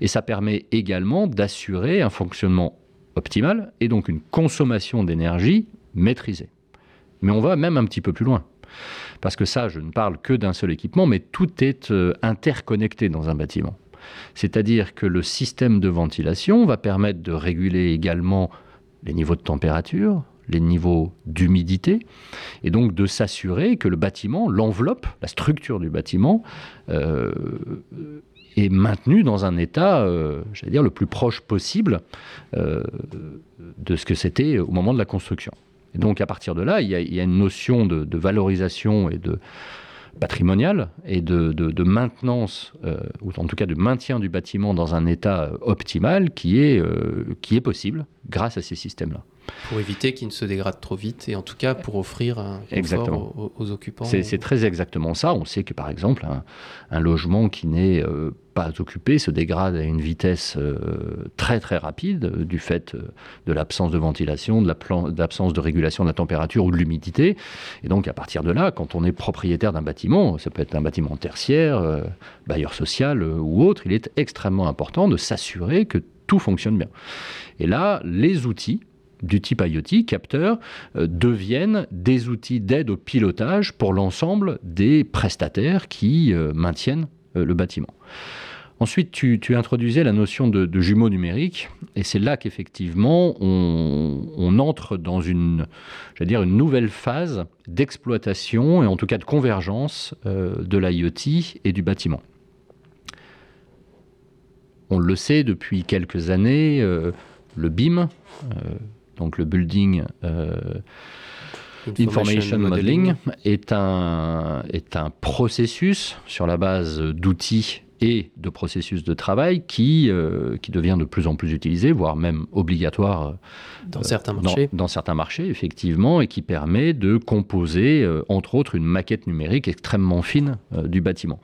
Speaker 2: et ça permet également d'assurer un fonctionnement optimal et donc une consommation d'énergie maîtrisée. Mais on va même un petit peu plus loin. Parce que ça, je ne parle que d'un seul équipement, mais tout est euh, interconnecté dans un bâtiment. C'est-à-dire que le système de ventilation va permettre de réguler également les niveaux de température, les niveaux d'humidité, et donc de s'assurer que le bâtiment, l'enveloppe, la structure du bâtiment, euh, est maintenue dans un état, euh, j'allais dire, le plus proche possible euh, de ce que c'était au moment de la construction. Et donc à partir de là, il y a, une notion de, valorisation et de patrimoniale et de, maintenance, ou en tout cas de maintien du bâtiment dans un état optimal qui est, qui est possible grâce à ces systèmes-là.
Speaker 1: Pour éviter qu'il ne se dégrade trop vite et en tout cas pour offrir un confort Aux, occupants.
Speaker 2: C'est très exactement ça. On sait que par exemple, un, logement qui n'est euh, pas occupé se dégrade à une vitesse euh, très très rapide euh, du fait de l'absence de ventilation, de l'absence de régulation de la température ou de l'humidité. Et donc à partir de là, quand on est propriétaire d'un bâtiment, ça peut être un bâtiment tertiaire, bailleur social ou autre, il est extrêmement important de s'assurer que tout fonctionne bien. Et là, les outils du type IoT, capteurs, euh, deviennent des outils d'aide au pilotage pour l'ensemble des prestataires qui euh, maintiennent euh, le bâtiment. Ensuite, tu, introduisais la notion de, jumeaux numériques, et c'est là qu'effectivement on, entre dans une, une nouvelle phase d'exploitation et en tout cas de convergence de l'IoT et du bâtiment. On le sait depuis quelques années, le BIM, donc le Building euh, Information, Modeling, est, un, est un processus sur la base d'outils et de processus de travail qui, euh, qui devient de plus en plus utilisé, voire même obligatoire euh,
Speaker 1: dans certains marchés.
Speaker 2: Dans, certains marchés, effectivement, et qui permet de composer, entre autres, une maquette numérique extrêmement fine du bâtiment.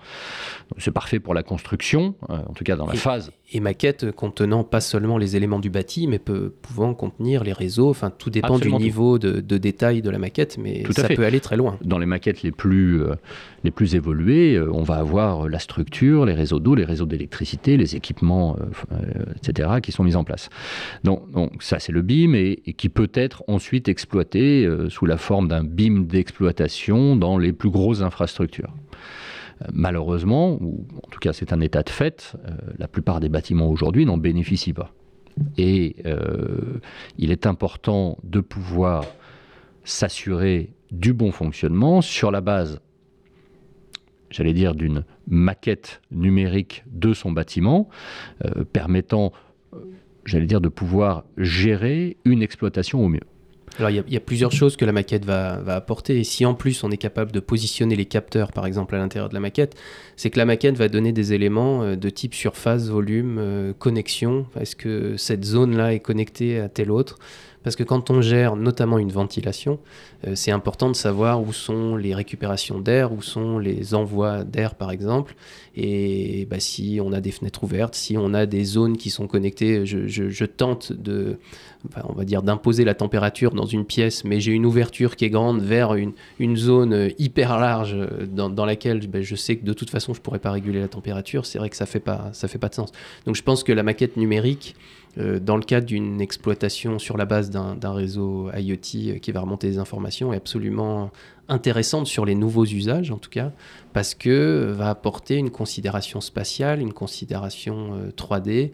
Speaker 2: C'est parfait pour la construction, en tout cas dans la phase
Speaker 1: et maquette contenant pas seulement les éléments du bâti, mais peut, pouvant contenir les réseaux. Enfin, tout dépend du niveau de, détail de la maquette, mais ça peut aller très loin.
Speaker 2: Dans les maquettes les plus, euh, les plus évoluées, euh, on va avoir la structure, les réseaux d'eau, les réseaux d'électricité, les équipements, euh, etc., qui sont mis en place. Donc, ça, c'est le BIM, et, qui peut être ensuite exploité sous la forme d'un BIM d'exploitation dans les plus grosses infrastructures. Malheureusement, ou en tout cas c'est un état de fait, euh, la plupart des bâtiments aujourd'hui n'en bénéficient pas. Et euh, il est important de pouvoir s'assurer du bon fonctionnement sur la base, j'allais dire, d'une maquette numérique de son bâtiment, euh, permettant, j'allais dire, de pouvoir gérer une exploitation au mieux.
Speaker 1: Alors il y, a plusieurs choses que la maquette va, apporter. Et si en plus on est capable de positionner les capteurs, par exemple, à l'intérieur de la maquette, c'est que la maquette va donner des éléments euh, de type surface, volume, euh, connexion. Est-ce que cette zone-là est connectée à telle autre? Parce que quand on gère notamment une ventilation, euh, c'est important de savoir où sont les récupérations d'air, où sont les envois d'air par exemple. Et bah, si on a des fenêtres ouvertes, si on a des zones qui sont connectées, je, tente de, on va dire, d'imposer la température dans une pièce, mais j'ai une ouverture qui est grande vers une, zone hyper large dans, dans laquelle bah, je sais que de toute façon je ne pourrais pas réguler la température. C'est vrai que ça fait fait pas de sens. Donc je pense que la maquette numérique euh, dans le cadre d'une exploitation sur la base d'un réseau IoT euh, qui va remonter des informations est absolument intéressante sur les nouveaux usages en tout cas, parce que va apporter une considération spatiale, une considération 3D,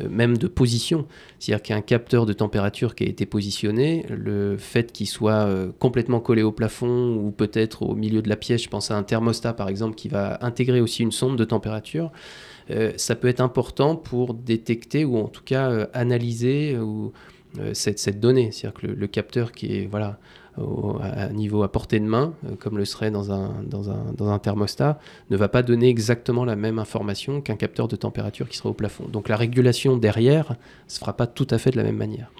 Speaker 1: euh, même de position. C'est-à-dire qu'un capteur de température qui a été positionné, le fait qu'il soit complètement collé au plafond ou peut-être au milieu de la pièce, je pense à un thermostat par exemple qui va intégrer aussi une sonde de température, euh, ça peut être important pour détecter ou en tout cas euh, analyser euh, cette, donnée. C'est-à-dire que le, capteur qui est voilà, à niveau à portée de main, comme le serait dans un, dans, un, dans un, thermostat, ne va pas donner exactement la même information qu'un capteur de température qui sera au plafond. Donc la régulation derrière ne se fera pas tout à fait de la même manière.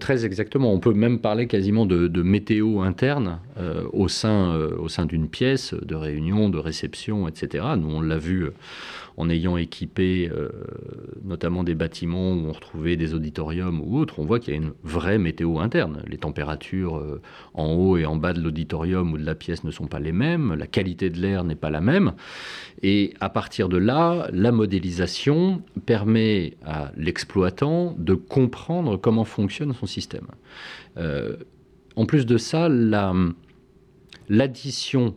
Speaker 2: Très, exactement. On peut même parler quasiment de, météo interne au sein, au sein d'une pièce de réunion, de réception, etc. Nous, on l'a vu en ayant équipé euh, notamment des bâtiments où on retrouvait des auditoriums ou autres, on voit qu'il y a une vraie météo interne. Les températures euh, en haut et en bas de l'auditorium ou de la pièce ne sont pas les mêmes, la qualité de l'air n'est pas la même. Et à partir de là, la modélisation permet à l'exploitant de comprendre comment fonctionne son système. Euh, en plus de ça, l'addition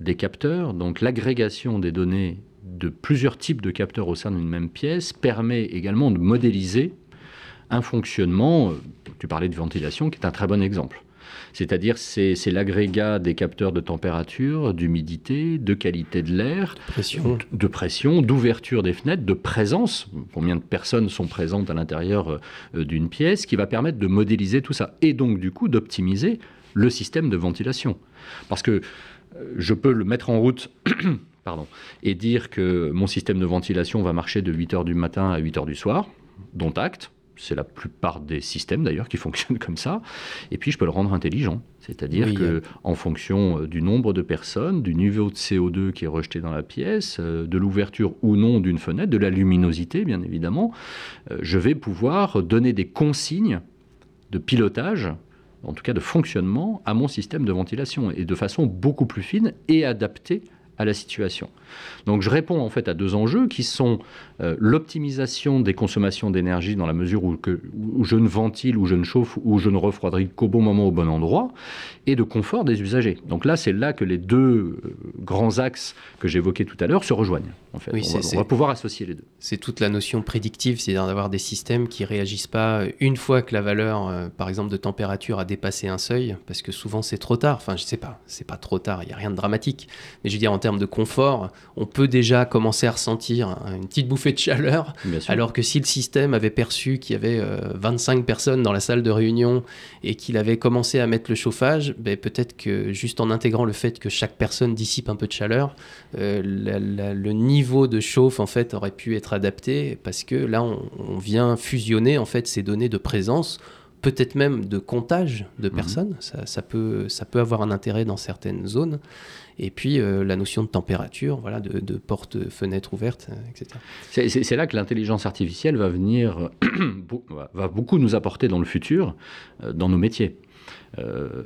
Speaker 2: des capteurs, donc l'agrégation des données de plusieurs types de capteurs au sein d'une même pièce permet également de modéliser un fonctionnement, euh, tu parlais de ventilation, qui est un très bon exemple. C'est-à-dire c'est, c'est l'agrégat des capteurs de température, d'humidité, de qualité de l'air, de pression, d'ouverture des fenêtres, de présence, combien de personnes sont présentes à l'intérieur euh, d'une pièce, qui va permettre de modéliser tout ça. Et donc du coup d'optimiser le système de ventilation. Parce que euh, je peux le mettre en route pardon, et dire que mon système de ventilation va marcher de 8h du matin à 8h du soir, dont acte. C'est la plupart des systèmes d'ailleurs qui fonctionnent comme ça. Et puis je peux le rendre intelligent, c'est-à-dire que en fonction euh, du nombre de personnes, du niveau de CO2 qui est rejeté dans la pièce, euh, de l'ouverture ou non d'une fenêtre, de la luminosité bien évidemment, euh, je vais pouvoir donner des consignes de pilotage en tout cas de fonctionnement, à mon système de ventilation, et de façon beaucoup plus fine et adaptée à la situation. Donc je réponds en fait à deux enjeux qui sont euh, l'optimisation des consommations d'énergie dans la mesure où, je ne ventile, où je ne chauffe, où je ne refroidis qu'au bon moment, au bon endroit, et de confort des usagers. Donc là, c'est là que les deux euh, grands axes que j'évoquais tout à l'heure se rejoignent. En fait. on, va, pouvoir associer les deux.
Speaker 1: C'est toute la notion prédictive, c'est-à-dire d'avoir des systèmes qui réagissent pas une fois que la valeur, euh, par exemple, de température a dépassé un seuil, parce que souvent c'est trop tard. Enfin, je sais pas, c'est pas trop tard, il n'y a rien de dramatique. Mais je veux dire, en termes de confort, on peut déjà commencer à ressentir une petite bouffée de chaleur, alors que si le système avait perçu qu'il y avait 25 euh, personnes dans la salle de réunion et qu'il avait commencé à mettre le chauffage, ben, peut-être que juste en intégrant le fait que chaque personne dissipe un peu de chaleur, euh, le niveau de chauffe en fait aurait pu être adapté parce que là on, on vient fusionner en fait ces données de présence peut-être même de comptage de mhm. personnes. Ça, peut, ça peut avoir un intérêt dans certaines zones. Et puis euh, la notion de température, voilà, de, de porte, fenêtre ouverte, euh,
Speaker 2: etc. C'est là que l'intelligence artificielle va venir, va beaucoup nous apporter dans le futur, euh, dans nos métiers.
Speaker 1: Euh,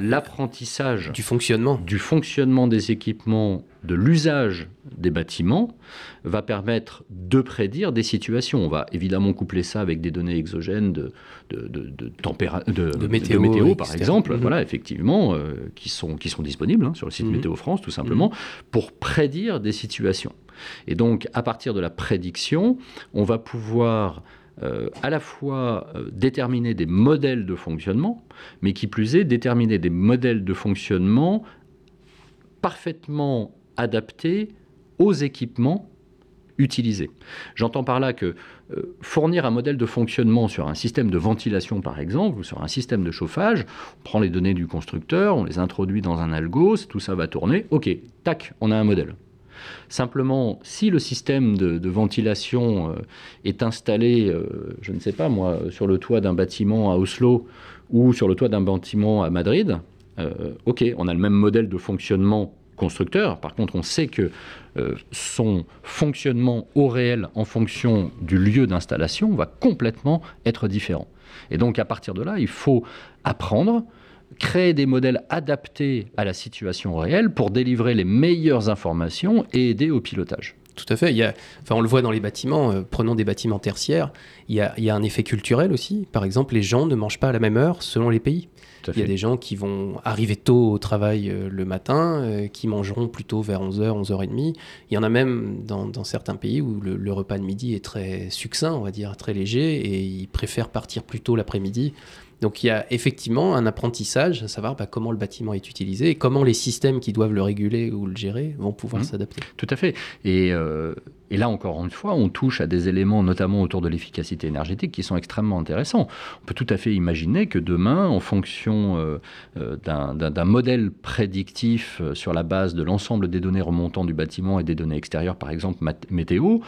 Speaker 2: l'apprentissage
Speaker 1: du fonctionnement.
Speaker 2: du fonctionnement des équipements, de l'usage des bâtiments, va permettre de prédire des situations. On va évidemment coupler ça avec des données exogènes de, de, de, météo, par exemple, mhm. voilà, effectivement, euh, qui, sont, qui sont disponibles hein, sur le site mhm. Météo France, tout simplement, mhm. pour prédire des situations. Et donc, à partir de la prédiction, on va pouvoir à la fois euh, déterminer des modèles de fonctionnement, mais qui plus est, déterminer des modèles de fonctionnement parfaitement adaptés aux équipements utilisés. J'entends par là que euh, fournir un modèle de fonctionnement sur un système de ventilation, par exemple, ou sur un système de chauffage, on prend les données du constructeur, on les introduit dans un algo, tout ça va tourner, ok, tac, on a un modèle. Simplement, si le système de, ventilation est installé, je ne sais pas moi, sur le toit d'un bâtiment à Oslo ou sur le toit d'un bâtiment à Madrid, ok, on a le même modèle de fonctionnement constructeur. Par contre, on sait que euh, son fonctionnement au réel en fonction du lieu d'installation va complètement être différent. Et donc à partir de là, il faut apprendre, créer des modèles adaptés à la situation réelle pour délivrer les meilleures informations et aider au pilotage.
Speaker 1: Tout à fait. Il y a, enfin, on le voit dans les bâtiments. Euh, prenons des bâtiments tertiaires. Il y, a, il y, a, un effet culturel aussi. Par exemple, les gens ne mangent pas à la même heure selon les pays. Il y a des gens qui vont arriver tôt au travail euh, le matin, euh, qui mangeront plutôt vers 11h, 11h30. Il y en a même dans, certains pays où le, repas de midi est très succinct, on va dire, très léger, et ils préfèrent partir plus tôt l'après-midi. Donc il y a effectivement un apprentissage, à savoir bah, comment le bâtiment est utilisé et comment les systèmes qui doivent le réguler ou le gérer vont pouvoir mmh. s'adapter.
Speaker 2: Tout à fait. Et euh, et là, encore une fois, on touche à des éléments, notamment autour de l'efficacité énergétique, qui sont extrêmement intéressants. On peut tout à fait imaginer que demain, en fonction euh, euh, d'un modèle prédictif euh, sur la base de l'ensemble des données remontant du bâtiment et des données extérieures, par exemple météo,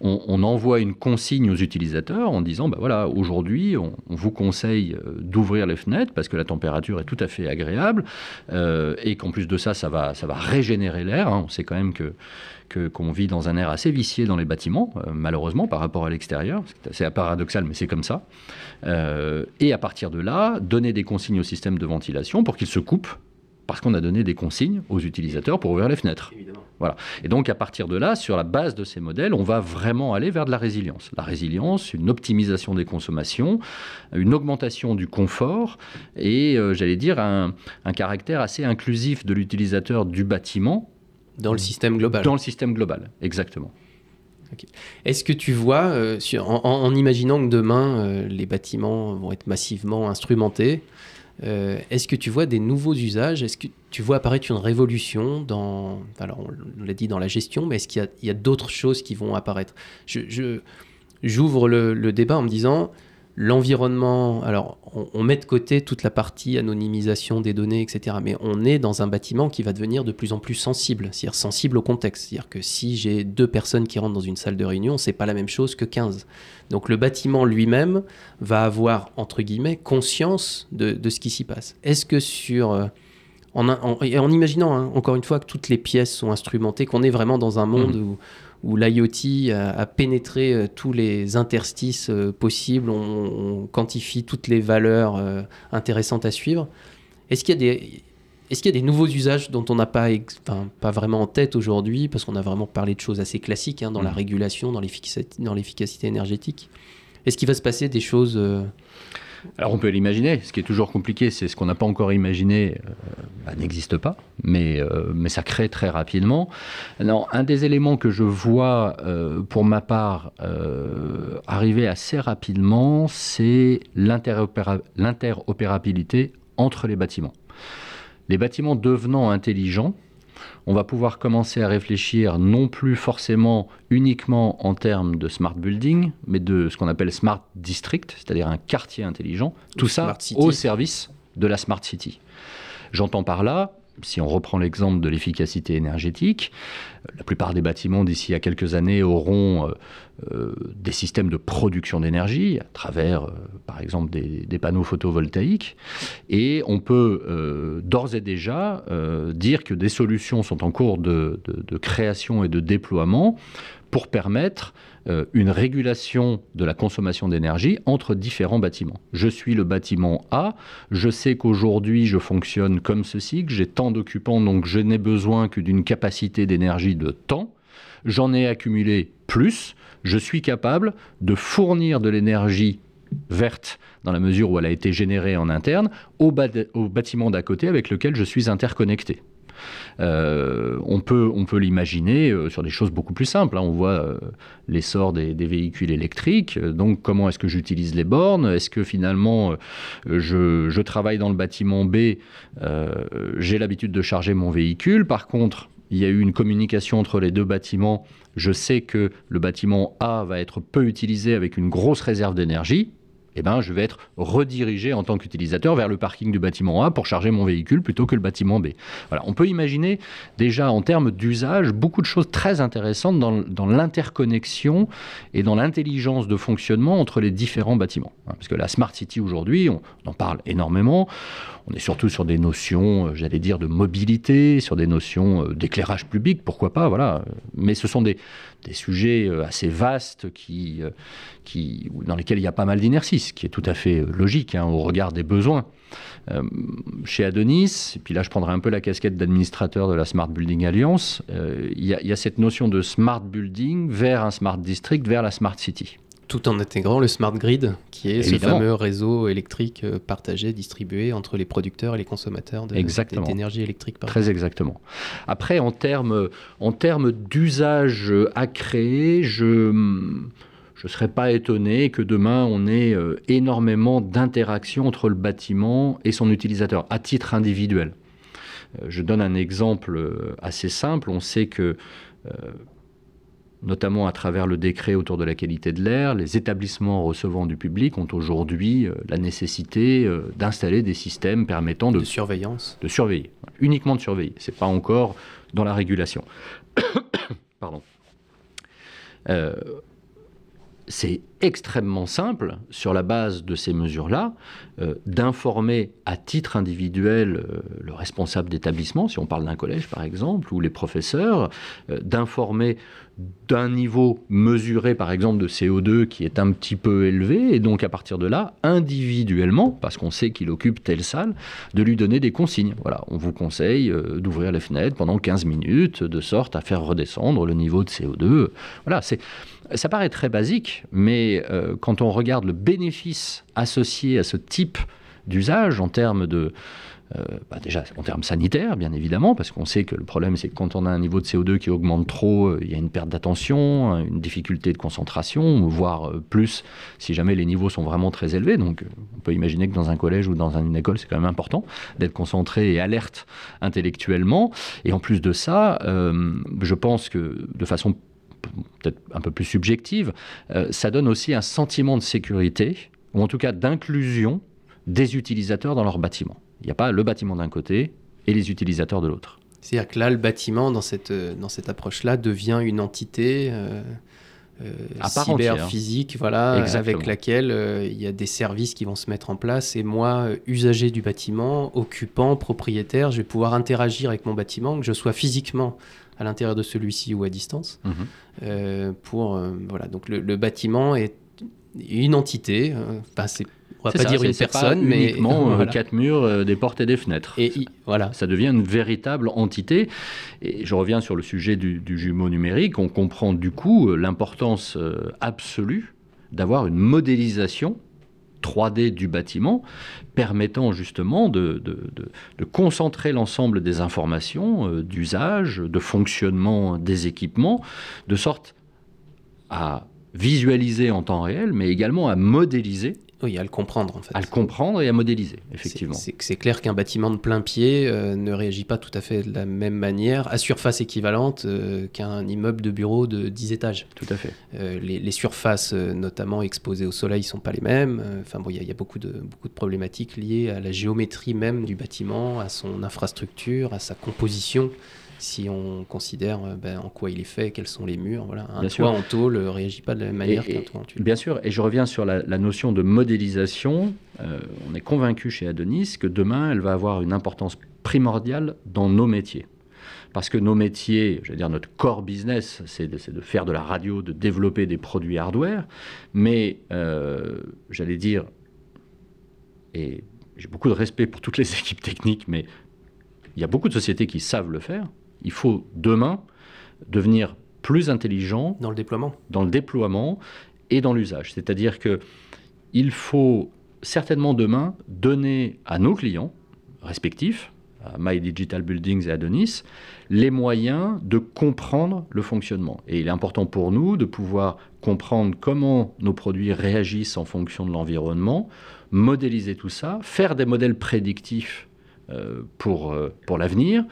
Speaker 2: on, envoie une consigne aux utilisateurs en disant, bah voilà, aujourd'hui, on, vous conseille d'ouvrir les fenêtres parce que la température est tout à fait agréable et qu'en plus de ça, ça va, régénérer l'air. Hein. On sait quand même que qu'on vit dans un air assez vicié dans les bâtiments, euh, malheureusement, par rapport à l'extérieur. C'est paradoxal, mais c'est comme ça. Euh, et à partir de là, donner des consignes au système de ventilation pour qu'il se coupe parce qu'on a donné des consignes aux utilisateurs pour ouvrir les fenêtres. Voilà. Et donc à partir de là, sur la base de ces modèles, on va vraiment aller vers de la résilience. La résilience, une optimisation des consommations, une augmentation du confort et, euh, j'allais dire, un, un, caractère assez inclusif de l'utilisateur du bâtiment
Speaker 1: dans le système global.
Speaker 2: Dans le système global, exactement.
Speaker 1: Est-ce que tu vois, euh, en, imaginant que demain euh, les bâtiments vont être massivement instrumentés, euh, est-ce que tu vois des nouveaux usages? Est-ce que tu vois apparaître une révolution dans, alors on l'a dit dans la gestion, mais est-ce qu'il y a, d'autres choses qui vont apparaître? Je, J'ouvre le, débat en me disant, L'environnement, alors on, met de côté toute la partie anonymisation des données, etc. Mais on est dans un bâtiment qui va devenir de plus en plus sensible, c'est-à-dire sensible au contexte. C'est-à-dire que si j'ai deux personnes qui rentrent dans une salle de réunion, c'est pas la même chose que 15. Donc le bâtiment lui-même va avoir, entre guillemets, conscience de, ce qui s'y passe. Est-ce que sur... Euh, en, en, imaginant, hein, encore une fois, que toutes les pièces sont instrumentées, qu'on est vraiment dans un monde mmh. où où l'IoT a, pénétré euh, tous les interstices euh, possibles, on, quantifie toutes les valeurs euh, intéressantes à suivre. Est-ce qu'il y a des... Est-ce qu'il y a des nouveaux usages dont on n'a pas, pas vraiment en tête aujourd'hui, parce qu'on a vraiment parlé de choses assez classiques hein, dans la mmh. régulation, dans l'efficacité énergétique Est-ce qu'il va se passer des choses
Speaker 2: alors on peut l'imaginer, ce qui est toujours compliqué, c'est ce qu'on n'a pas encore imaginé euh, bah, n'existe pas, mais, euh, mais ça crée très rapidement. Non, un des éléments que je vois euh, pour ma part arriver assez rapidement, c'est l'interopérabilité entre les bâtiments. Les bâtiments devenant intelligents, on va pouvoir commencer à réfléchir non plus forcément uniquement en termes de smart building, mais de ce qu'on appelle smart district, c'est-à-dire un quartier intelligent, tout ça au service de la smart city. J'entends par là si on reprend l'exemple de l'efficacité énergétique, la plupart des bâtiments d'ici à quelques années auront euh, euh, des systèmes de production d'énergie à travers, euh, par exemple, des, panneaux photovoltaïques. Et on peut d'ores et déjà dire que des solutions sont en cours de création et de déploiement pour permettre euh, une régulation de la consommation d'énergie entre différents bâtiments. Je suis le bâtiment A, je sais qu'aujourd'hui je fonctionne comme ceci, que j'ai tant d'occupants, donc je n'ai besoin que d'une capacité d'énergie de temps. J'en ai accumulé plus, je suis capable de fournir de l'énergie verte dans la mesure où elle a été générée en interne au, au bâtiment d'à côté avec lequel je suis interconnecté. Euh, on peut, l'imaginer euh, sur des choses beaucoup plus simples. Hein. On voit euh, l'essor des, véhicules électriques. Donc, comment est-ce que j'utilise les bornes? Est-ce que finalement, je, travaille dans le bâtiment B, j'ai l'habitude de charger mon véhicule. Par contre, il y a eu une communication entre les deux bâtiments. Je sais que le bâtiment A va être peu utilisé avec une grosse réserve d'énergie eh ben, je vais être redirigé en tant qu'utilisateur vers le parking du bâtiment A pour charger mon véhicule plutôt que le bâtiment B. Voilà, on peut imaginer déjà en termes d'usage beaucoup de choses très intéressantes dans, l'interconnexion et dans l'intelligence de fonctionnement entre les différents bâtiments. Hein, parce que la Smart City aujourd'hui, on en parle énormément. On est surtout sur des notions, euh, j'allais dire, de mobilité, sur des notions euh, d'éclairage public, pourquoi pas, voilà. Mais ce sont des, sujets euh, assez vastes qui, qui, dans lesquels il y a pas mal d'inertie, ce qui est tout à fait logique hein, au regard des besoins. chez Adonis, et puis là je prendrai un peu la casquette d'administrateur de la Smart Building Alliance, il y, a cette notion de smart building vers un smart district, vers la smart city
Speaker 1: tout en intégrant le smart grid, qui est ce fameux réseau électrique euh, partagé, distribué entre les producteurs et les consommateurs d'énergie électrique.
Speaker 2: Très exactement. Après, en termes en termes d'usage à créer, je ne serais pas étonné que demain on ait euh, énormément d'interactions entre le bâtiment et son utilisateur à titre individuel. Euh, je donne un exemple assez simple. On sait que notamment à travers le décret autour de la qualité de l'air, les établissements recevant du public ont aujourd'hui euh, la nécessité euh, d'installer des systèmes permettant de,
Speaker 1: surveillance,
Speaker 2: de surveiller, uniquement de surveiller. C'est pas encore dans la régulation. Pardon. Euh, c'est extrêmement simple, sur la base de ces mesures-là, euh, d'informer à titre individuel euh, le responsable d'établissement, si on parle d'un collège par exemple, ou les professeurs, euh, d'informer d'un niveau mesuré par exemple de CO2 qui est un petit peu élevé, et donc à partir de là, individuellement, parce qu'on sait qu'il occupe telle salle, de lui donner des consignes. Voilà, on vous conseille d'ouvrir les fenêtres pendant 15 minutes, de sorte à faire redescendre le niveau de CO2. Voilà, c'est ça paraît très basique, mais euh, quand on regarde le bénéfice associé à ce type d'usage en termes de... Euh, bah, déjà en termes sanitaires, bien évidemment, parce qu'on sait que le problème, c'est que quand on a un niveau de CO2 qui augmente trop, euh, il y a une perte d'attention, une difficulté de concentration, voire plus si jamais les niveaux sont vraiment très élevés. Donc, on peut imaginer que dans un collège ou dans une école, c'est quand même important d'être concentré et alerte intellectuellement. Et en plus de ça, je pense que de façon peut-être un peu plus subjective, euh, ça donne aussi un sentiment de sécurité, ou en tout cas d'inclusion des utilisateurs dans leur bâtiment. Il n'y a pas le bâtiment d'un côté et les utilisateurs de l'autre.
Speaker 1: C'est-à-dire que là, le bâtiment, dans cette, dans cette approche-là, devient une entité euh, euh cyber-physique, voilà, avec laquelle euh, il y a des services qui vont se mettre en place. Et moi, usager du bâtiment, occupant, propriétaire, je vais pouvoir interagir avec mon bâtiment, que je sois physiquement à l'intérieur de celui-ci ou à distance. Mhm. Euh, pour euh, voilà, donc le, bâtiment est une entité. Euh, c'est on va pas dire une personne, mais
Speaker 2: uniquement quatre murs, des portes et des fenêtres.
Speaker 1: Et voilà,
Speaker 2: ça devient une véritable entité. Et je reviens sur le sujet du, du jumeau numérique. On comprend du coup l'importance absolue d'avoir une modélisation 3D du bâtiment, permettant justement de, concentrer l'ensemble des informations euh, d'usage, de fonctionnement des équipements, de sorte à visualiser en temps réel, mais également à modéliser
Speaker 1: oui, à le comprendre en fait.
Speaker 2: À le comprendre et à modéliser, effectivement.
Speaker 1: C'est clair qu'un bâtiment de plein pied euh, ne réagit pas tout à fait de la même manière, à surface équivalente euh, qu'un immeuble de bureau de 10 étages.
Speaker 2: Tout à fait.
Speaker 1: Euh, les, surfaces, notamment exposées au soleil, ne sont pas les mêmes. Enfin bon, il y, a beaucoup de, beaucoup de problématiques liées à la géométrie même du bâtiment, à son infrastructure, à sa composition si on considère euh, ben, en quoi il est fait, quels sont les murs. Voilà. Un bien toit en tôle ne réagit pas de la même manière qu'un toit en tuile.
Speaker 2: Bien sûr, et je reviens sur la, notion de modélisation. Euh, on est convaincu chez Adonis que demain, elle va avoir une importance primordiale dans nos métiers. Parce que nos métiers, je veux dire notre core business, c'est de, faire de la radio, de développer des produits hardware, mais euh, j'allais dire, et j'ai beaucoup de respect pour toutes les équipes techniques, mais il y a beaucoup de sociétés qui savent le faire, il faut demain devenir plus intelligent
Speaker 1: dans le déploiement,
Speaker 2: dans le déploiement et dans l'usage. C'est-à-dire que il faut certainement demain donner à nos clients respectifs, à My Digital Buildings et Adonis, les moyens de comprendre le fonctionnement. Et il est important pour nous de pouvoir comprendre comment nos produits réagissent en fonction de l'environnement, modéliser tout ça, faire des modèles prédictifs pour, euh, pour l'avenir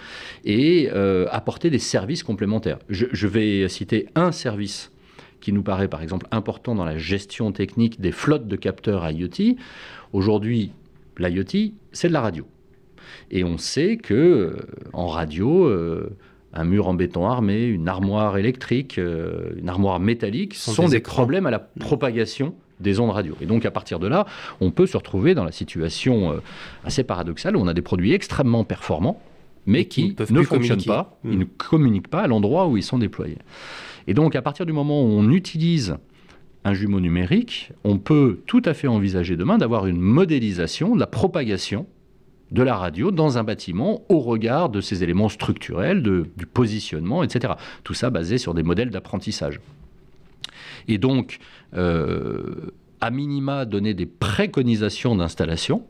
Speaker 2: et euh, apporter des services complémentaires. Je, vais citer un service qui nous paraît par exemple important dans la gestion technique des flottes de capteurs IoT, aujourd'hui, l'IoT, c'est de la radio. Et on sait que euh, en radio, euh, un mur en béton armé, une armoire électrique, euh, une armoire métallique sont, des, problèmes à la propagation des ondes radio. Et donc à partir de là, on peut se retrouver dans la situation assez paradoxale où on a des produits extrêmement performants, mais qui, ne fonctionnent pas, ils hmm. ne communiquent pas à l'endroit où ils sont déployés. Et donc à partir du moment où on utilise un jumeau numérique, on peut tout à fait envisager demain d'avoir une modélisation de la propagation de la radio dans un bâtiment au regard de ses éléments structurels, du positionnement, etc. Tout ça basé sur des modèles d'apprentissage. Et donc, euh, à minima, donner des préconisations d'installation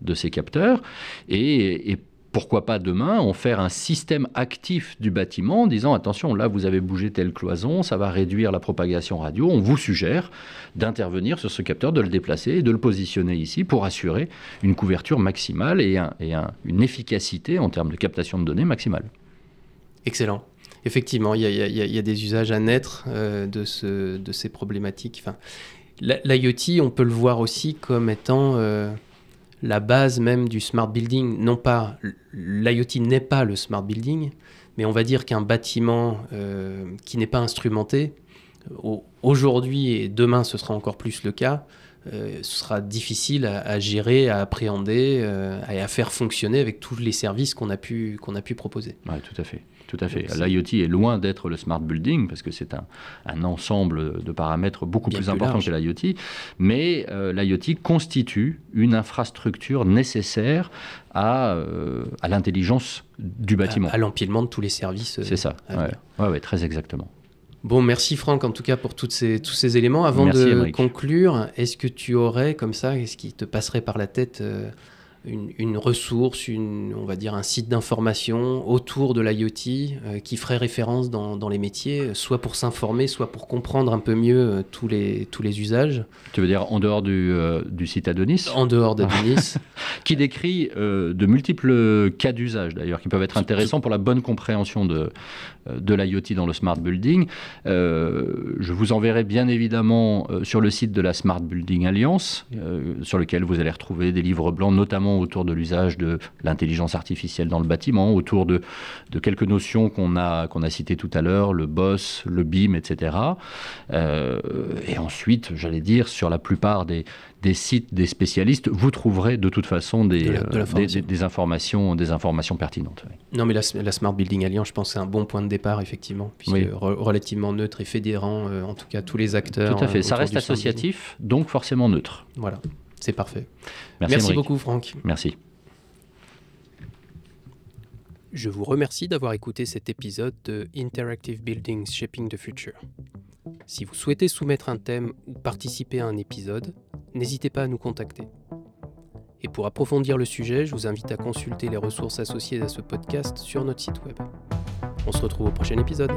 Speaker 2: de ces capteurs et, et pourquoi pas demain en faire un système actif du bâtiment en disant attention, là vous avez bougé telle cloison, ça va réduire la propagation radio, on vous suggère d'intervenir sur ce capteur, de le déplacer et de le positionner ici pour assurer une couverture maximale et, une efficacité en termes de captation de données maximale.
Speaker 1: Excellent. Effectivement, il y, a des usages à naître euh, de, ce, de, ces problématiques. Enfin, L'IoT, on peut le voir aussi comme étant... Euh, la base même du smart building, non pas l'IoT n'est pas le smart building, mais on va dire qu'un bâtiment euh, qui n'est pas instrumenté, aujourd'hui et demain ce sera encore plus le cas, ce sera difficile à, gérer, à appréhender et à faire fonctionner avec tous les services qu'on a, pu, qu'on a pu proposer.
Speaker 2: Oui, tout à fait. Tout à fait. L'IoT est loin d'être le smart building parce que c'est un, un, ensemble de paramètres beaucoup plus, important que l'IoT, mais euh, l'IoT constitue une infrastructure nécessaire à, euh, à l'intelligence du bâtiment.
Speaker 1: À, l'empilement de tous les services.
Speaker 2: c'est ça, ouais. Ouais, très exactement.
Speaker 1: Bon, merci Franck en tout cas pour toutes ces, tous ces éléments. Avant de conclure, est-ce que tu aurais comme ça, est-ce qui te passerait par la tête une, ressource, une, on va dire un site d'information autour de l'IoT euh, qui ferait référence dans, dans, les métiers, soit pour s'informer, soit pour comprendre un peu mieux euh, tous, les, tous les usages.
Speaker 2: Tu veux dire en dehors du, euh, du site Adonis?
Speaker 1: En dehors d'Adonis.
Speaker 2: qui décrit de multiples cas d'usage d'ailleurs, qui peuvent être intéressants pour la bonne compréhension de, de l'IoT dans le smart building. je vous enverrai bien évidemment sur le site de la Smart Building Alliance, sur lequel vous allez retrouver des livres blancs, notamment autour de l'usage de l'intelligence artificielle dans le bâtiment, autour de, quelques notions qu'on a, a citées tout à l'heure, le BOSS, le BIM, etc. Euh, et ensuite, j'allais dire, sur la plupart des, des sites des spécialistes, vous trouverez de toute façon des, euh, des, informations, des informations pertinentes.
Speaker 1: Non, mais la, Smart Building Alliance, je pense que c'est un bon point de départ, effectivement, puisque relativement neutre et fédérant, euh, en tout cas, tous les acteurs.
Speaker 2: Tout à fait, ça reste associatif, donc forcément neutre.
Speaker 1: Voilà. C'est parfait. Merci, beaucoup, Franck.
Speaker 2: Merci.
Speaker 1: Je vous remercie d'avoir écouté cet épisode de Interactive Buildings Shaping the Future. Si vous souhaitez soumettre un thème ou participer à un épisode, n'hésitez pas à nous contacter. Et pour approfondir le sujet, je vous invite à consulter les ressources associées à ce podcast sur notre site web. On se retrouve au prochain épisode.